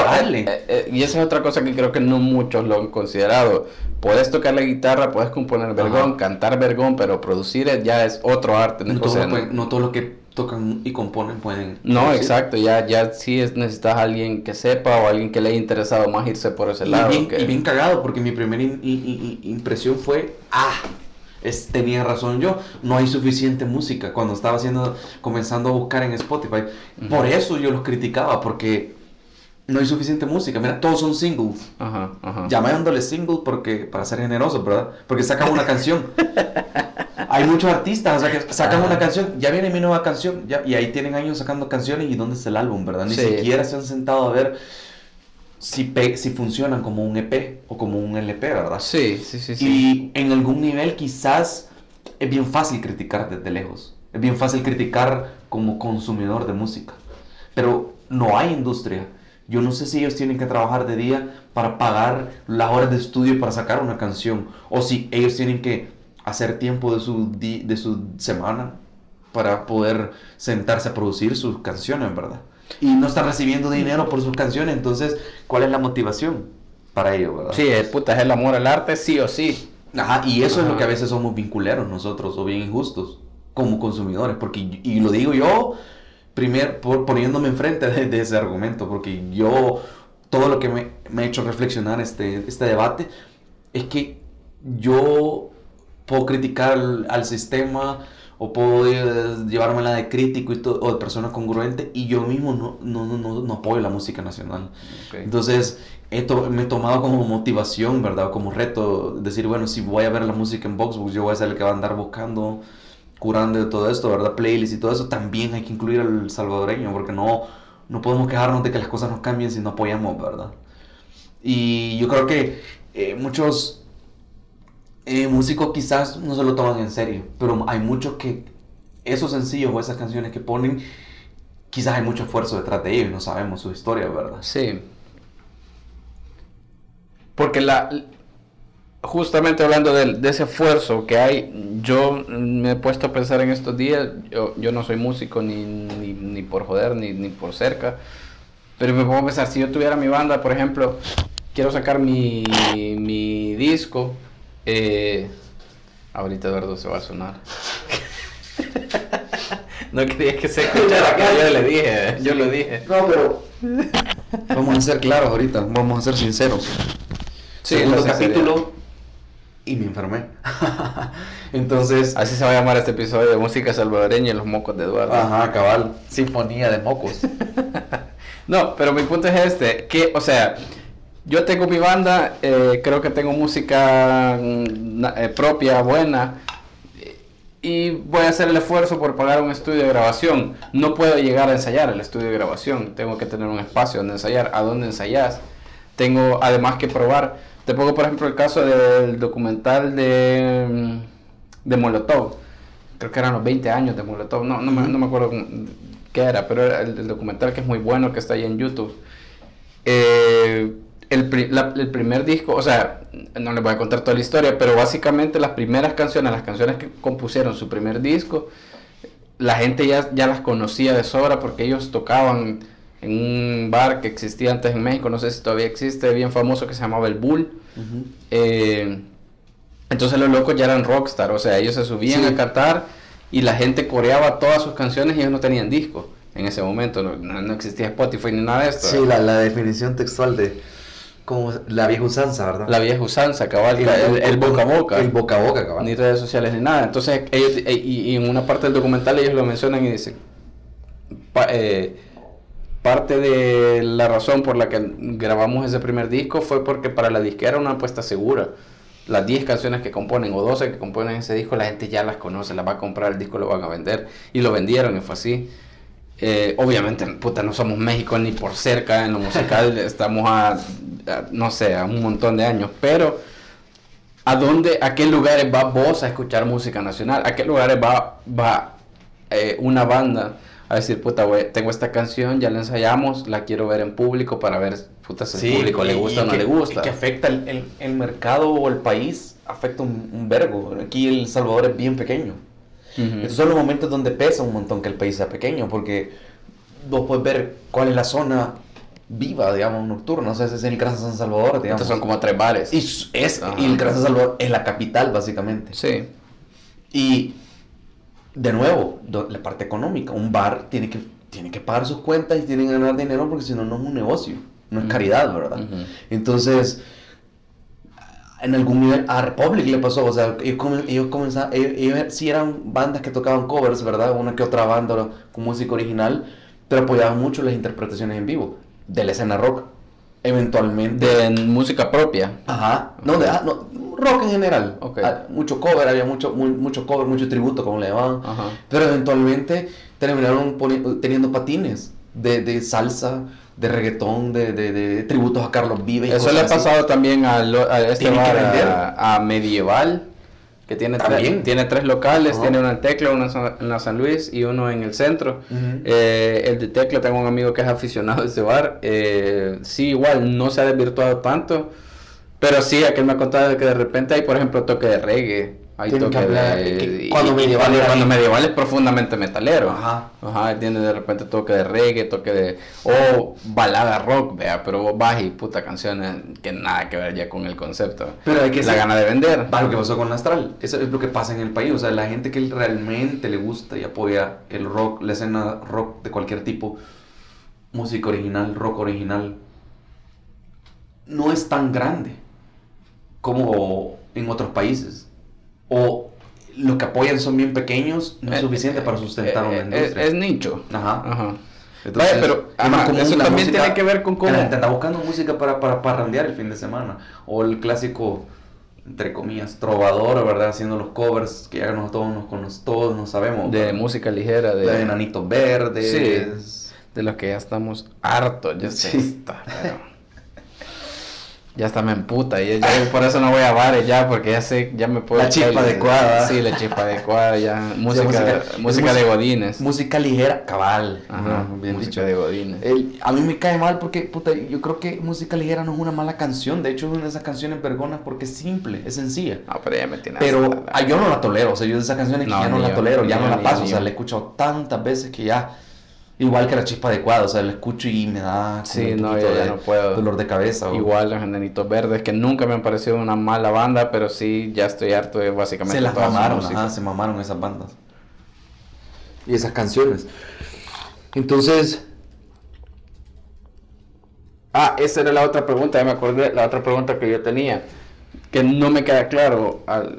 eh, eh, y esa es otra cosa que creo que no muchos lo han considerado. Puedes tocar la guitarra, puedes componer vergón, Ajá. cantar vergón, pero producir ya es otro arte. no, o todos sea, lo pueden- no todos los que tocan y componen pueden... No, producir. exacto, ya, ya sí es, necesitas a alguien que sepa o alguien que le haya interesado más irse por ese Y lado. bien, que- y bien cagado, porque mi primera in- i- i- i- impresión fue, ah, es, tenía razón yo, no hay suficiente música. Cuando estaba haciendo, comenzando a buscar en Spotify, por eso yo los criticaba, porque no hay suficiente música. Mira, todos son singles. Ajá, ajá. Llamándole single porque, para ser generosos, ¿verdad? Porque sacan una canción. Hay muchos artistas, o sea, que sacan Ajá. una canción, ya viene mi nueva canción, ya, y ahí tienen años sacando canciones y dónde está el álbum, ¿verdad? Ni Sí. siquiera se han sentado a ver si, pe- si funcionan como un EP o como un LP, ¿verdad? Sí, sí, sí, sí. Y en algún nivel quizás es bien fácil criticar desde lejos, es bien fácil criticar como consumidor de música, pero no hay industria. Yo no sé si ellos tienen que trabajar de día para pagar las horas de estudio para sacar una canción, o si ellos tienen que hacer tiempo de su, de su semana para poder sentarse a producir sus canciones, ¿verdad? Y no están recibiendo dinero por sus canciones, entonces, ¿cuál es la motivación para ello, verdad? Sí, eh, puta, es el amor al arte, sí o sí. Ajá, y eso es lo Ajá. que a veces somos vinculeros nosotros, o bien injustos, como consumidores, porque, y lo digo yo, primer, por, poniéndome enfrente de, de ese argumento, porque yo, todo lo que me, me ha hecho reflexionar este, este debate, es que yo puedo criticar al, al sistema, o puedo eh, llevármela de crítico y todo, o de persona congruente, y yo mismo no, no, no, no, apoyo la música nacional. Entonces, esto me he tomado como motivación, ¿verdad? Como reto, decir, bueno, si voy a ver la música en Voxbox, yo voy a ser el que va a andar buscando, curando de todo esto, ¿verdad? Playlist y todo eso, también hay que incluir al salvadoreño, porque no, no podemos quejarnos de que las cosas nos cambien si no apoyamos, ¿verdad? Y yo creo que eh, muchos eh, músicos quizás no se lo toman en serio, pero hay muchos que esos sencillos o esas canciones que ponen, quizás hay mucho esfuerzo detrás de ellos no sabemos su historia, ¿verdad? Sí. Porque la justamente hablando de, ese esfuerzo que hay, yo me he puesto a pensar en estos días, yo, yo no soy músico ni, ni, ni por joder, ni, ni por cerca, pero me pongo a pensar, si yo tuviera mi banda, por ejemplo, quiero sacar mi, mi disco. Eh, ahorita Eduardo se va a sonar. no quería que se escuchara, que yo le dije, yo lo dije. No, pero. Vamos a ser claros ahorita, vamos a ser sinceros. Sí, Segundo capítulo y me enfermé. Entonces. Así se va a llamar este episodio de música salvadoreña y los mocos de Eduardo. Ajá, cabal. Sinfonía de mocos. No, pero mi punto es este, que, o sea, yo tengo mi banda, eh, creo que tengo música mm, eh, propia, buena, y voy a hacer el esfuerzo por pagar un estudio de grabación. No puedo llegar a ensayar el estudio de grabación, tengo que tener un espacio donde ensayar. ¿A dónde ensayas? Tengo además que probar. Te pongo, por ejemplo, el caso del documental de, mm, de Molotov. Creo que eran los 20 años de Molotov. No, no, me, no me acuerdo qué era, pero era el, el documental que es muy bueno, que está ahí en YouTube. Eh, el, pri- la- el primer disco, o sea, no les voy a contar toda la historia, pero básicamente las primeras canciones, las canciones que compusieron su primer disco, la gente ya, ya las conocía de sobra porque ellos tocaban en un bar que existía antes en México, no sé si todavía existe, bien famoso que se llamaba El Bull. Eh, entonces los locos ya eran rockstar, o sea, ellos se subían Sí. a cantar y la gente coreaba todas sus canciones y ellos no tenían disco en ese momento, no, no- no existía Spotify ni nada de esto. Sí, la, la definición textual de. Como la vieja usanza, ¿verdad? La vieja usanza, cabal, el, el boca a boca. El boca a boca, cabal. Ni redes sociales ni nada. Entonces, ellos, e- y, y en una parte del documental ellos lo mencionan y dicen, pa- eh, parte de la razón por la que grabamos ese primer disco fue porque para la disquera era una apuesta segura. Las 10 canciones que componen o 12 que componen ese disco, la gente ya las conoce, las va a comprar, el disco lo van a vender. Y lo vendieron y fue así. Eh, obviamente, puta, no somos México ni por cerca en lo musical, estamos a, a, no sé, a un montón de años, pero ¿a dónde, a qué lugares va vos a escuchar música nacional? ¿A qué lugares va, va eh, una banda a decir, puta, tengo esta canción, ya la ensayamos, la quiero ver en público para ver, puta, si el público le gusta o no que- le gusta? y que afecta el, el- el mercado o el país, afecta un, un vergo. Aquí El Salvador es bien pequeño. Ujú. Estos son los momentos donde pesa un montón que el país sea pequeño, porque vos puedes ver cuál es la zona viva, digamos, nocturna. O sea, ese es el Gran San Salvador, digamos. Estos son como tres bares. Y es, Ajá. y el Gran San Salvador es la capital, básicamente. Sí. Y de nuevo, la parte económica. Un bar tiene que, tiene que pagar sus cuentas y tiene que ganar dinero porque si no, no es un negocio. No es caridad, ¿verdad? Entonces, en algún nivel a Republic le pasó. O sea, ellos, ellos comenzaron. Ellos, ellos sí eran bandas que tocaban covers, ¿verdad? Una que otra banda con música original, pero apoyaban mucho las interpretaciones en vivo de la escena rock. Eventualmente. De música propia. Ajá. No, de, ah, no, rock en general. Ok. Ah, mucho cover, había mucho, muy- mucho cover, mucho tributo, como le llamaban. Ajá. Pero eventualmente terminaron teniendo patines de, de salsa, de reggaetón, de, de, de tributos a Carlos Vives. y Eso le ha así. pasado también a, lo- a este bar, a, a Medieval, que tiene, También. tiene tres locales, tiene uno en Tecla, uno en la San Luis y uno en el centro. Eh, el de Tecla, tengo un amigo que es aficionado a ese bar. Eh, sí, igual, no se ha desvirtuado tanto, pero sí, aquel me ha contado que de repente hay, por ejemplo, toque de reggae. Hay Tienen que toque hablar, de... que y- cuando y- Medieval era cuando Medieval es profundamente metalero. Ajá. Ajá, tiene de repente toque de reggae, toque de... O balada rock, vea, pero vos vas y puta canciones que nada que ver ya con el concepto. Pero hay que La ser- gana de vender. Va lo que pasó con Astral. Eso es lo que pasa en el país. O sea, la gente que realmente le gusta y apoya el rock, la escena rock de cualquier tipo, música original, rock original, no es tan grande como en otros países. O lo que apoyan son bien pequeños, no es Eh, suficiente para eh, sustentar eh, una eh, industria. Es, es nicho. Ajá. Ajá. Entonces, Vaya, pero ajá, común eso también música- tiene que ver con cómo... La gente anda buscando música para, para parrandear el fin de semana. O el clásico, entre comillas, trovador, ¿verdad? Haciendo los covers que ya nos, todos, nos, cono- todos nos sabemos. De ¿verdad? música ligera, de... de enanitos verdes. Sí. de los que ya estamos hartos, ya Sí. está, pero- Ya está me emputa, y ya, por eso no voy a bares ya, porque ya sé, ya me puedo... La chispa adecuada. Sí, la chispa adecuada, ya, música, música- música, de Godines. Música ligera, cabal. Ajá, bien música dicho. de Godines. El- a mí me cae mal porque, puta, yo creo que música ligera no es una mala canción. De hecho, es una de esas canciones vergonas porque es simple, es sencilla. No, pero ya me tiene Pero la- ah, yo no la tolero, o sea, yo de esas canciones que No, ya no la yo, tolero, ya no la paso, o sea, la he escuchado tantas veces que ya Igual que la chispa adecuada, o sea, la escucho y me da Sí, un no, ya de no puedo. dolor de cabeza. o- Igual los Enanitos Verdes, que nunca me han parecido una mala banda, pero sí, ya estoy harto de básicamente se las mamaron, ajá, se mamaron esas bandas. y esas canciones. Entonces, Ah, esa era la otra pregunta, ya me acordé, la otra pregunta que yo tenía, que no me queda claro, al-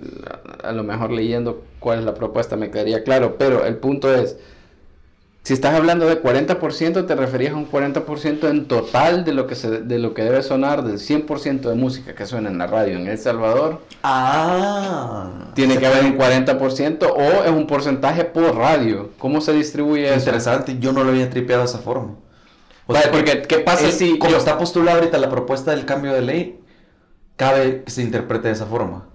a, lo mejor leyendo cuál es la propuesta me quedaría claro, pero el punto es, si estás hablando de 40%, te referías a un 40% en total de lo que se, de lo que debe sonar, del 100% de música que suena en la radio en El Salvador, Ah, tiene que haber un 40% o es un porcentaje por radio. ¿Cómo se distribuye eso? Interesante, yo no lo había tripeado de esa forma. O Vale, sea, porque, ¿qué pasa si como yo- está postulada ahorita la propuesta del cambio de ley, cabe que se interprete de esa forma.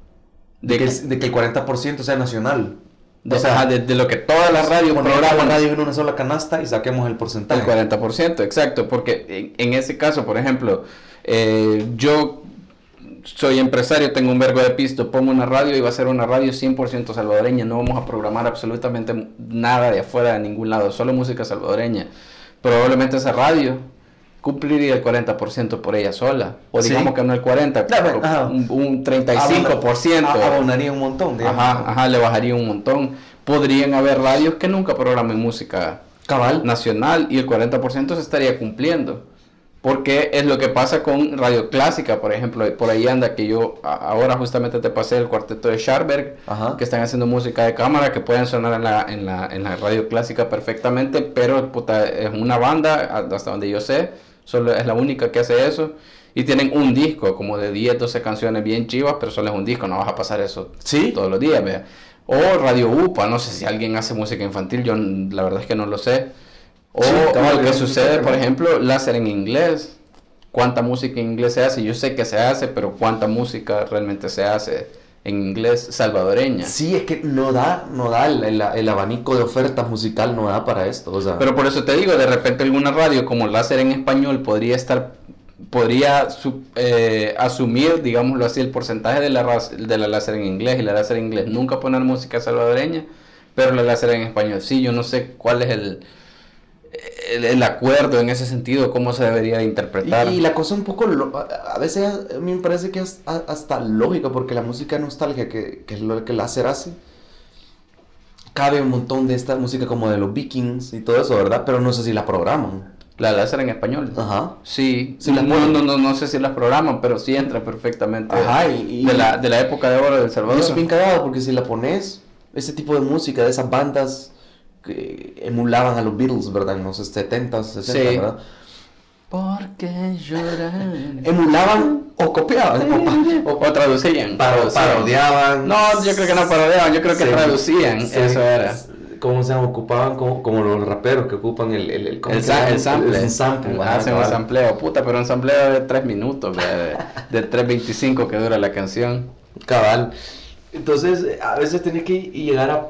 De, De que, de que el 40% sea nacional. De, ajá, de- de lo que todas las radios la programan radio en una sola canasta y saquemos el porcentaje. El 40%, exacto, porque en, en ese caso, por ejemplo, eh, yo soy empresario, tengo un vergo de pisto, pongo una radio y va a ser una radio 100% salvadoreña, no vamos a programar absolutamente nada de afuera de ningún lado, solo música salvadoreña. Probablemente esa radio cumpliría el 40% por ella sola, o Sí. digamos que no el 40%, Ya, bueno, ajá. un, un 35%. Abona- Abonaría un montón, digamos. Ajá, ajá, le bajaría un montón. Podrían haber radios que nunca programen música Cabal. nacional y el 40% se estaría cumpliendo. Porque es lo que pasa con Radio Clásica, por ejemplo, por ahí anda que yo ahora justamente te pasé el cuarteto de Scharberg, Ajá. que están haciendo música de cámara, que pueden sonar en la, en la, en la radio clásica perfectamente, pero puta, es una banda, hasta donde yo sé, solo es la única que hace eso, y tienen un disco, como de 10, 12 canciones bien chivas, pero solo es un disco, no vas a pasar eso Sí. todos los días, vea. O Radio UPA, no sé si alguien hace música infantil, yo la verdad es que no lo sé. O Sí, lo que sucede, por ejemplo, láser en inglés. ¿Cuánta música en inglés se hace? Yo sé que se hace, pero ¿cuánta música realmente se hace en inglés salvadoreña? Sí, es que no da, no da el, el- abanico de oferta musical, no da para esto. O sea, Pero por eso te digo, de repente alguna radio como láser en español podría estar, podría su- eh, asumir, digámoslo así, el porcentaje de la, de la láser en inglés y la láser en inglés nunca poner música salvadoreña, pero la láser en español sí, yo no sé cuál es el, el, el acuerdo en ese sentido, cómo se debería de interpretar. Y, y la cosa un poco, lo- a a veces a mí me parece que es hasta lógica, porque la música nostalgia, que, que es lo que el láser hace, cabe un montón de esta música como de los vikings y todo eso, ¿verdad? Pero no sé si la programan. La láser en español. Ajá. Sí, Sí no, no, no, no sé si las programan, pero sí entra perfectamente Ajá, y- y- de, la, de la época de oro del Y Salvador. eso es bien cagado, porque si la pones, ese tipo de música, de esas bandas que emulaban a los Beatles, ¿verdad? En los 70s, 60, Sí. ¿verdad? ¿Por qué llorar? Emulaban o copiaban, o, pa- O, o traducían. paro- parodiaban. No, yo creo que no parodiaban, yo creo que Sí. traducían. Sí. Eso era. ¿Cómo se? Ocupaban como, como los raperos que ocupan el, el, el, sample. el sample, Hacen un sampleo. Puta, pero un sampleo de 3 minutos, de, de 3.25 que dura la canción. Cabal. Entonces, a veces tenés que llegar a.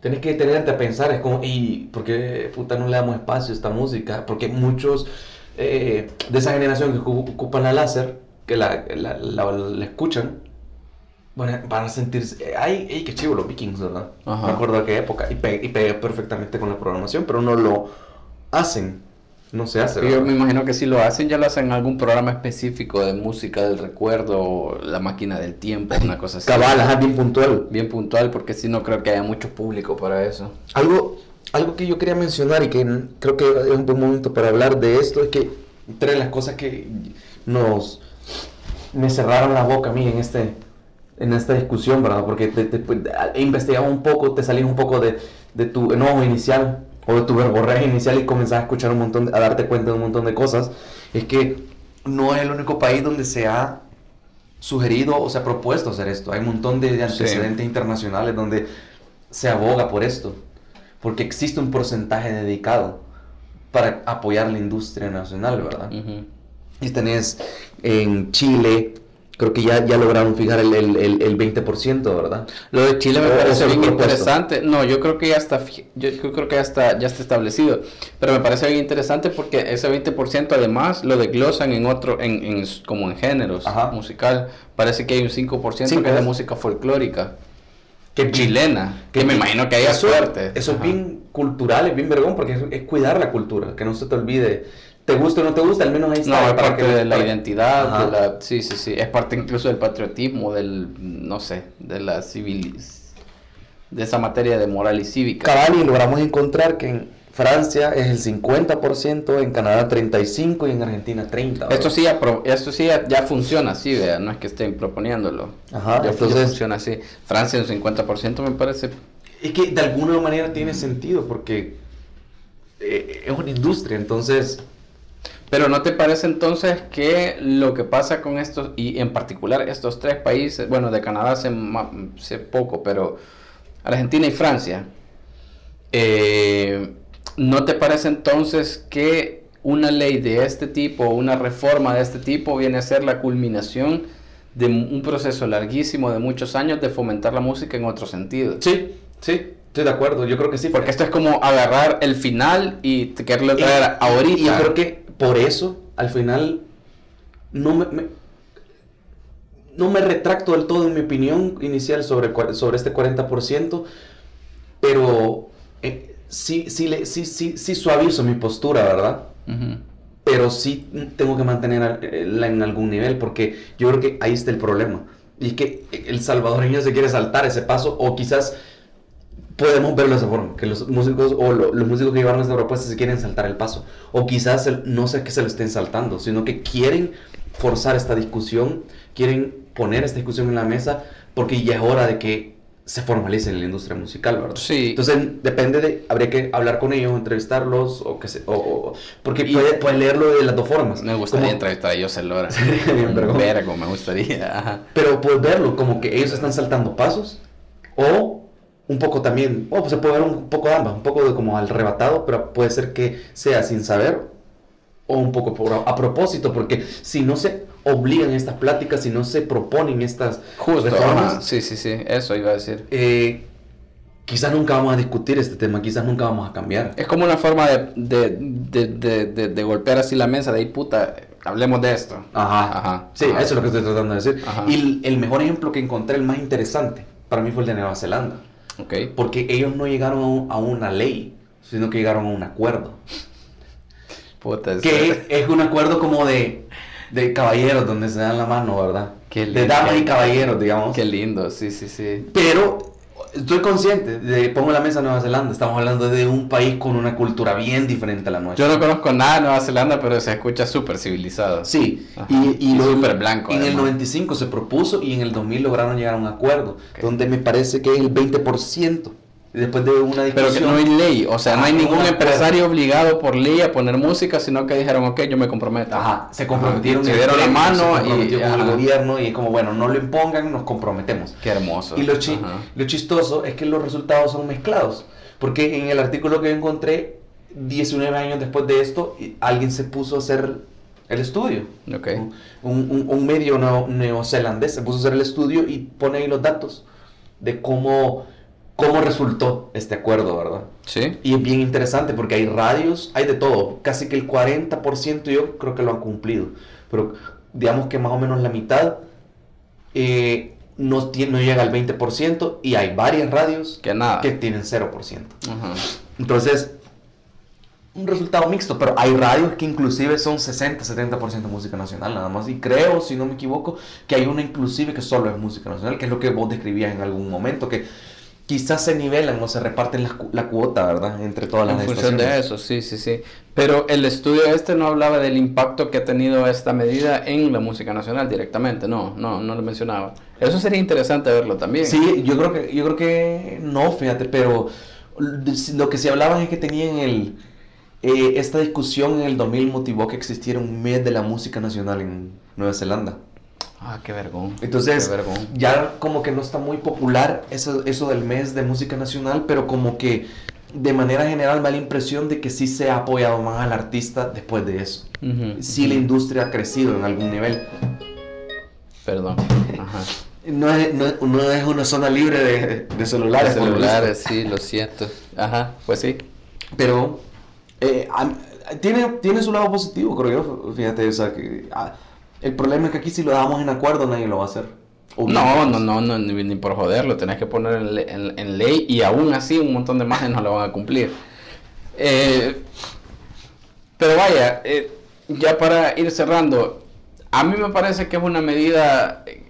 Tenés que detenerte a pensar, es como, ¿y por qué puta no le damos espacio a esta música? Porque muchos eh, de esa generación que ocu- ocupan la láser, que la, la, la- la escuchan, bueno, van a sentirse, eh, ay, ay, qué chivo los vikings, ¿verdad? Ajá. Me acuerdo de qué época, y, pe- y pega perfectamente con la programación, pero no lo hacen, no se hace, Yo me imagino que si lo hacen, ya lo hacen en algún programa específico de música del recuerdo, o la máquina del tiempo, una cosa así. Cabal, ajá, bien puntual. Bien puntual, porque si no creo que haya mucho público para eso. Algo, algo que yo quería mencionar y que creo que es un buen momento para hablar de esto es que entre las cosas que nos me cerraron la boca a mí en este en esta discusión, ¿verdad? Porque te, te- pues, he investigado un poco, te salís un poco de, de tu enojo inicial o de tu verborrea inicial y comenzás a escuchar un montón, de- a darte cuenta de un montón de cosas. Es que no es el único país donde se ha sugerido o se ha propuesto hacer esto. Hay un montón de, de antecedentes internacionales donde se aboga por esto, porque existe un porcentaje dedicado para apoyar la industria nacional, ¿verdad? Ujú. Y tenés en Chile, creo que ya, ya lograron fijar el, el, el, el 20%, ¿verdad? Lo de Chile me parece bien interesante. No, yo creo que ya está, yo creo que ya está, ya está establecido. Pero me parece bien interesante porque ese 20% además lo desglosan en otro, en, en como en géneros Ajá. musical. Parece que hay un 5% Sí, que es de pues. música folclórica Que chilena. Que, me que- imagino que haya eso, suerte. Eso es Ajá. bien, cultural es bien vergón porque es, es cuidar la cultura, que no se te olvide. Te gusta o no te gusta, al menos ahí No, está. es para parte que- de la identidad, Ajá. de la, sí, sí, sí, es parte incluso del patriotismo, del, no sé, de la civil, de esa materia de moral y cívica. Cabal, y logramos encontrar que en Francia es el 50%, en Canadá 35% y en Argentina 30%. Esto sí, ya, pro- esto sí ya, ya funciona así, vea, no es que estén proponiéndolo. Ajá, ya, ya entonces- funciona así. Francia un 50% me parece. Es que de alguna manera tiene sentido porque eh, es una industria, entonces... Pero ¿no te parece entonces que lo que pasa con estos, y en particular estos tres países, bueno, de Canadá sé, ma- sé poco, pero Argentina y Francia, eh, ¿no te parece entonces que una ley de este tipo, una reforma de este tipo, viene a ser la culminación de un proceso larguísimo de muchos años de fomentar la música en otro sentido? Sí, sí, estoy de acuerdo, yo creo que sí. Porque esto es como agarrar el final y quererlo Y- traer ahorita. Y yo creo que por eso, al final, no me, me- no me retracto del todo en mi opinión inicial sobre, sobre este 40%, pero eh, sí, sí, sí, sí, sí suavizo mi postura, ¿verdad? Pero sí tengo que mantenerla en algún nivel porque yo creo que ahí está el problema. Y es que el salvadoreño se quiere saltar ese paso o quizás podemos verlo de esa forma, que los músicos o lo- los músicos que llevaron esta propuesta se quieren saltar el paso. O quizás el- no sé que se lo estén saltando, sino que quieren forzar esta discusión, quieren poner esta discusión en la mesa porque ya es hora de que se formalice en la industria musical, ¿verdad? Sí. Entonces depende de, habría que hablar con ellos, entrevistarlos o que se, o, o- porque puede, puede leerlo de las dos formas. Me gustaría Como- entrevistar a Lora. Bien, vergón. Vergo, me gustaría. Pero puedes verlo como que ellos están saltando pasos o un poco también, o pues se puede ver un poco de ambas, un poco de como al arrebatado, pero puede ser que sea sin saber o un poco por, a, propósito, porque si no se obligan estas pláticas, si no se proponen estas Justo, reformas, ajá. Sí, sí, sí. Eso iba a decir. eh, quizás nunca vamos a discutir este tema, quizás nunca vamos a cambiar. Es como una forma de, de, de, de, de- de golpear así la mesa de ahí, puta, hablemos de esto. Ajá. Ajá. Sí, Ajá. eso es lo que estoy tratando de decir. Ajá. Y el, el mejor ejemplo que encontré, el más interesante, para mí fue el de Nueva Zelanda. Ok. Porque ellos no llegaron a, un- a una ley, sino que llegaron a un acuerdo. Puta, Que es un acuerdo como de, de caballeros, donde se dan la mano, ¿verdad? Qué de lindo. damas y caballeros, digamos. Qué lindo, sí, sí, sí. Pero estoy consciente, de, pongo la mesa Nueva Zelanda, estamos hablando de un país con una cultura bien diferente a la nuestra. Yo no conozco nada de Nueva Zelanda, pero se escucha súper civilizado. Sí, Ajá. y, y Y lo- súper blanco, En el además. 95 se propuso y en el 2000 lograron llegar a un acuerdo, donde me parece que es el 20%. Después de una Pero que discusión. no hay ley, o sea, no hay Ajá, ningún acuerdo. empresario obligado por ley a poner música, sino que dijeron, ok, yo me comprometo. Ajá, se comprometieron, Se el dieron la mano se y- con el ajá. gobierno y es como, bueno, no lo impongan, nos comprometemos. Qué hermoso. Y lo, chi- Ajá. lo chistoso es que los resultados son mezclados, porque en el artículo que yo encontré, 19 años después de esto, alguien se puso a hacer el estudio. Ok. Un, un- un medio neo- neozelandés se puso a hacer el estudio y pone ahí los datos de cómo, cómo resultó este acuerdo, ¿verdad? Sí. Y es bien interesante porque hay radios, hay de todo. Casi que el 40% yo creo que lo han cumplido. Pero digamos que más o menos la mitad eh, no, tie- no llega al 20% y hay varias radios Que nada. que tienen 0%. Ajá. Entonces, un resultado mixto, pero hay radios que inclusive son 60-70% música nacional nada más. Y creo, si no me equivoco, que hay una inclusive que solo es música nacional, que es lo que vos describías en algún momento, que quizás se nivelan o se reparten la, la cuota, ¿verdad? Entre todas las En función de eso, sí, sí, sí. Pero el estudio este no hablaba del impacto que ha tenido esta medida en la música nacional directamente, no, no, no lo mencionaba. Eso sería interesante verlo también. Sí, yo creo que yo creo que no, fíjate, pero lo que se hablaban es que tenían el eh, esta discusión en el 2000 motivó que existiera un mes de la música nacional en Nueva Zelanda. Ah, qué vergón. Entonces, Qué vergón. ya como que no está muy popular eso, eso del mes de música nacional, pero como que de manera general me da la impresión de que sí se ha apoyado más al artista después de eso. Ujú, Sí la industria ha crecido en algún nivel. Perdón. Ajá. No es, no, no es una zona libre de, de celulares. visto. celulares, sí, lo siento. Ajá, pues sí. Pero eh, tiene, tiene su lado positivo, creo yo. Fíjate, o sea, que ah, el problema es que aquí si lo damos en acuerdo nadie lo va a hacer. No, no, no, no, ni, ni por joderlo, tenés que poner en, le- en- en ley y aún así un montón de margen no lo van a cumplir. Eh, pero vaya, eh, ya para ir cerrando, a mí me parece que es una medida eh,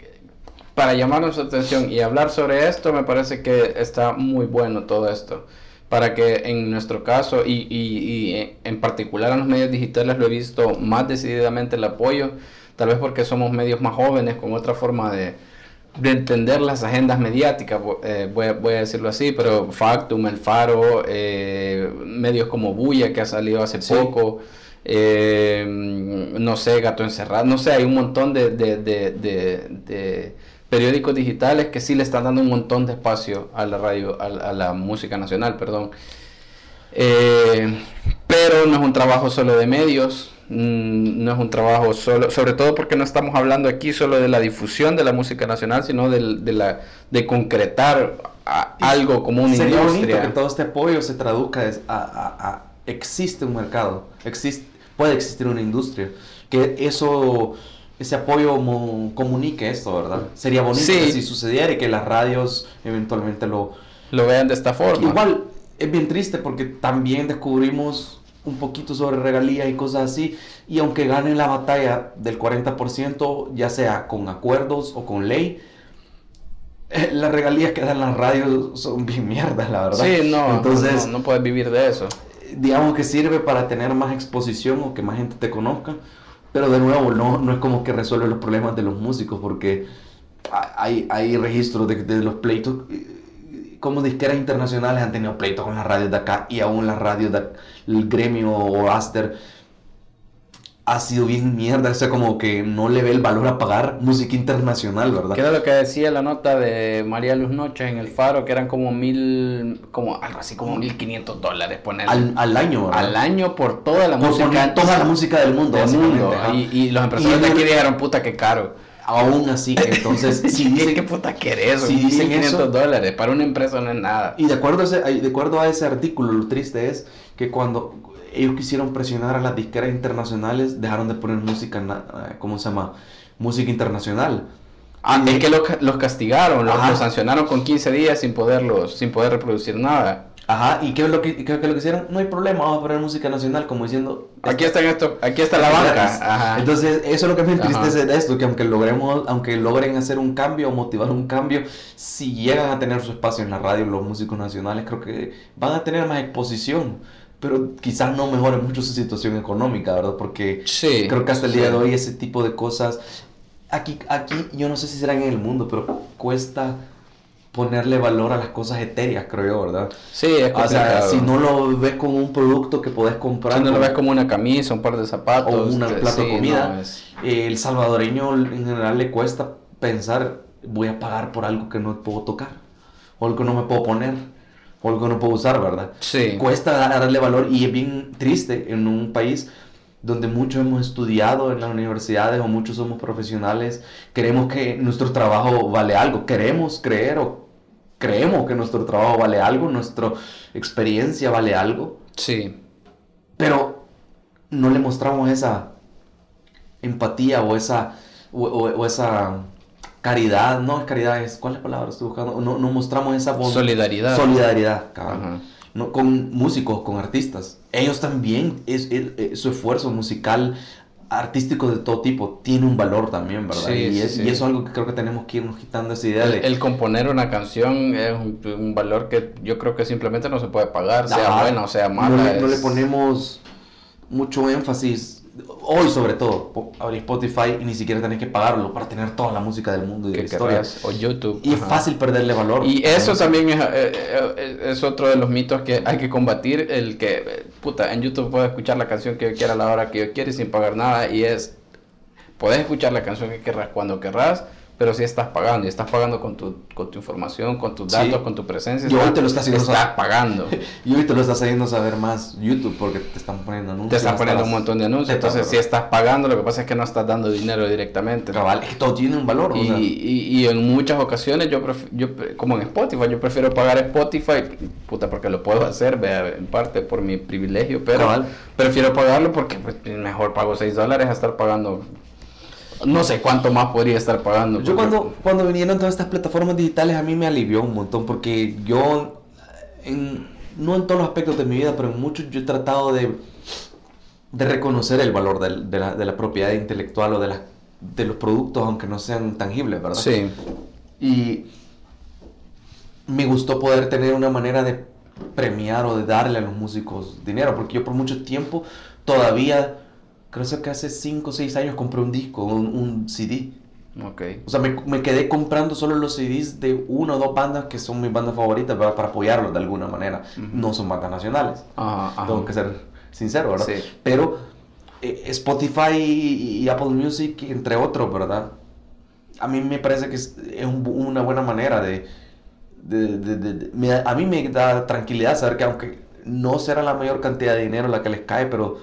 para llamar nuestra atención y hablar sobre esto, me parece que está muy bueno todo esto. Para que en nuestro caso, y, y- y, en particular en los medios digitales, lo he visto más decididamente el apoyo, tal vez porque somos medios más jóvenes, con otra forma de, de entender las agendas mediáticas, eh, voy, a, voy a decirlo así, pero Factum, El Faro, eh, medios como Bulla, que ha salido hace Sí. poco, eh, no sé, Gato Encerrado, no sé, hay un montón de, de- de- de- de periódicos digitales que sí le están dando un montón de espacio a la radio, a, a la música nacional, perdón. Pero no es un trabajo solo de medios, mm, no es un trabajo solo, sobre todo porque no estamos hablando aquí solo de la difusión de la música nacional, sino de, la, de concretar a- algo como una Sería bonito industria. que todo este apoyo se traduzca a, a- a- existe un mercado, existe, puede existir una industria, que eso, ese apoyo mo- comunique esto, ¿verdad? Sería bonito Sí. que si sucediera y que las radios eventualmente lo... Lo vean de esta forma. Igual es bien triste porque también descubrimos un poquito sobre regalías y cosas así, y aunque ganen la batalla del 40%, ya sea con acuerdos o con ley, eh, las regalías que dan las radios son bien mierdas, la verdad. Sí, no, Entonces, no, no puedes vivir de eso. digamos que sirve para tener más exposición o que más gente te conozca, pero de nuevo no, no es como que resuelve los problemas de los músicos porque hay, hay registros de, de los pleitos, eh, como disqueras internacionales han tenido pleitos con las radios de acá y aún las radios del gremio o Aster ha sido bien mierda, o sea, como que no le ve el valor a pagar música internacional, ¿verdad? ¿Qué era lo que decía la nota de María Luz Noches en El Faro? Que eran como mil, como algo así como mil quinientos dólares, poner Al, al año, ¿verdad? al año por toda la Por música. poner toda la música del mundo, del mundo. Y, y los empresarios Y de aquí dijeron, puta, qué caro. Aún así, entonces, si ¿Qué, dicen qué puta querés? si dicen 1500 eso- dólares. Para una empresa no es nada. Y de acuerdo, a ese, de acuerdo a ese artículo, lo triste es que cuando ellos quisieron presionar a las disqueras internacionales, dejaron de poner música, eh, ¿cómo se llama? Música internacional. Ah, es que los, los castigaron, los, los sancionaron con 15 días sin poderlos, sin poder reproducir nada. Ajá, ¿y qué es lo que, qué es lo que hicieron? No hay problema, vamos a poner música nacional, como diciendo... Aquí está esto, aquí está la banca. Ajá. Entonces, eso es lo que me entristece de esto, que aunque logremos, aunque logren hacer un cambio o motivar un cambio, si llegan a tener su espacio en la radio los músicos nacionales, creo que van a tener más exposición, pero quizás no mejore mucho su situación económica, ¿verdad? Porque Sí, creo que hasta el día sí. de hoy ese tipo de cosas, aquí, aquí yo no sé si serán en el mundo, pero cuesta ponerle valor a las cosas etéreas, creo yo, ¿verdad? Sí, es O sea, complicado. si no lo ves como un producto que podés comprar, Si no lo ves como una camisa, un par de zapatos. o un eh, plato de comida. no, es- el salvadoreño en general le cuesta pensar, voy a pagar por algo que no puedo tocar, o algo que no me puedo poner, o algo que no puedo usar, ¿verdad? Sí. Cuesta darle valor y es bien triste en un país donde muchos hemos estudiado en las universidades o muchos somos profesionales, creemos que nuestro trabajo vale algo, queremos creer o creemos que nuestro trabajo vale algo, nuestra experiencia vale algo, Sí. pero no le mostramos esa empatía o esa o, o- o esa caridad, no es caridad, es ¿cuál es la palabra estoy buscando? No, no mostramos esa bond- Solidaridad. solidaridad. Ajá. No, con músicos, con artistas. Ellos también, es, es- es- su esfuerzo musical, artístico de todo tipo, tiene un valor también, ¿verdad? Sí, y, sí, es- sí. y eso es algo que creo que tenemos que irnos quitando esa idea El, de... el componer una canción es un, un valor que yo creo que simplemente no se puede pagar, sea Ajá. buena o sea no mala. le, no le ponemos mucho énfasis. Hoy sobre todo, abrir Spotify y ni siquiera tenés que pagarlo para tener toda la música del mundo y de que la historia. querrás, o YouTube. Y es ajá. fácil perderle valor. Y eso también es, eh, eh, es otro de los mitos que hay que combatir, el que, eh, puta, en YouTube puedo escuchar la canción que yo quiera a la hora que yo quiera y sin pagar nada, y es, puedes escuchar la canción que querrás cuando querrás, pero si estás pagando, y estás pagando con tu, con tu información, con tus Sí. datos, con tu presencia, Y hoy te lo está haciendo estás saber. pagando. Y hoy te lo estás haciendo saber más YouTube porque te están poniendo anuncios. Te están poniendo un montón de anuncios, entonces si estás pagando, lo que pasa es que no estás dando dinero directamente. Cabal, es que todo tiene un valor. o Y, sea, y, y en muchas ocasiones yo, pref- yo como en Spotify, yo prefiero pagar Spotify, puta, porque lo puedo hacer, vea, en parte por mi privilegio, pero Cabal. prefiero pagarlo porque pues, mejor pago 6 dólares a estar pagando no sé cuánto más podría estar pagando. Yo cuando, cuando vinieron todas estas plataformas digitales a mí me alivió un montón porque yo, en- no en todos los aspectos de mi vida, pero en muchos yo he tratado de, de reconocer el valor de, la, de la propiedad intelectual o de, las- de los productos, aunque no sean tangibles, ¿verdad? Sí. Y me gustó poder tener una manera de premiar o de darle a los músicos dinero, porque yo por mucho tiempo todavía, creo que hace 5 o 6 años compré un disco, un, un CD. Ok. O sea, me, me quedé comprando solo los CDs de una o dos bandas que son mis bandas favoritas ¿verdad? para apoyarlos de alguna manera. No son bandas nacionales. Ajá, ajá. Tengo que ser sincero, ¿verdad? Sí. Pero eh, Spotify y, y Apple Music, entre otros, ¿verdad? A mí me parece que es, es un una buena manera de... de- de- de- me a mí me da tranquilidad saber que aunque no será la mayor cantidad de dinero la que les cae, pero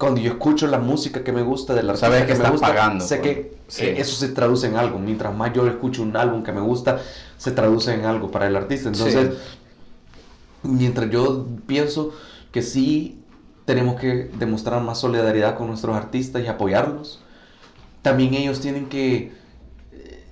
cuando yo escucho la música que me gusta de la Sabes que me gusta, pagando, sé pues. que Sí. eh, eso se traduce en algo. Mientras más yo escucho un álbum que me gusta, se traduce en algo para el artista. Entonces, mientras yo pienso que sí tenemos que demostrar más solidaridad con nuestros artistas y apoyarlos, también ellos tienen que eh,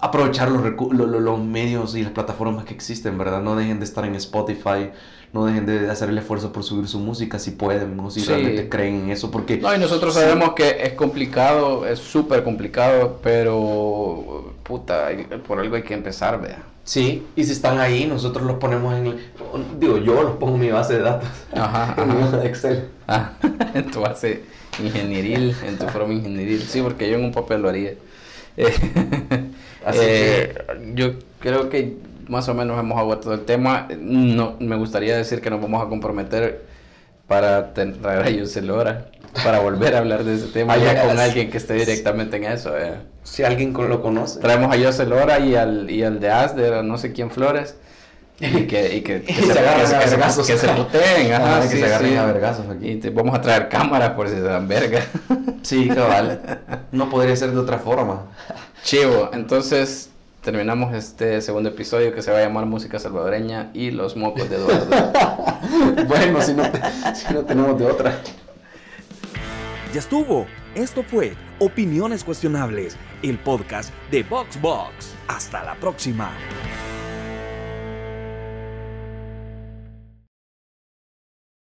aprovechar los, los medios y las plataformas que existen, ¿verdad? No dejen de estar en Spotify, no dejen de hacer el esfuerzo por subir su música si pueden o si Sí. realmente creen en eso, porque... No, y nosotros Sí. sabemos que es complicado, es súper complicado, pero puta, por algo hay que empezar, vea. Sí, y si están ahí, nosotros los ponemos en... el- Digo, yo los pongo en mi base de datos. Ajá, En mi ajá. Excel. Ah, en tu base ingenieril, en tu forma ingenieril. Sí, porque yo en un papel lo haría. Eh, Así eh, Yo creo que más o menos hemos agotado el tema. No, me gustaría decir que nos vamos a comprometer para ten- traer a Yuselora para volver a hablar de ese tema ya con alguien que esté directamente en eso. eh. Si alguien lo conoce. Traemos a José Lora y al, y al de Asder, a no sé quién Flores. Y que, y que, que Y se agarren a vergazos. que se puteen, ajá, que se agarren sí. a vergazos aquí. Y te, vamos a traer cámaras por si se dan verga. Sí, cabal. No podría ser de otra forma. Chivo, entonces terminamos este segundo episodio que se va a llamar Música Salvadoreña y los mocos de Eduardo. bueno, si no, te- si no tenemos de otra. Ya estuvo. Esto fue Opiniones Cuestionables, el podcast de VoxBox. Hasta la próxima.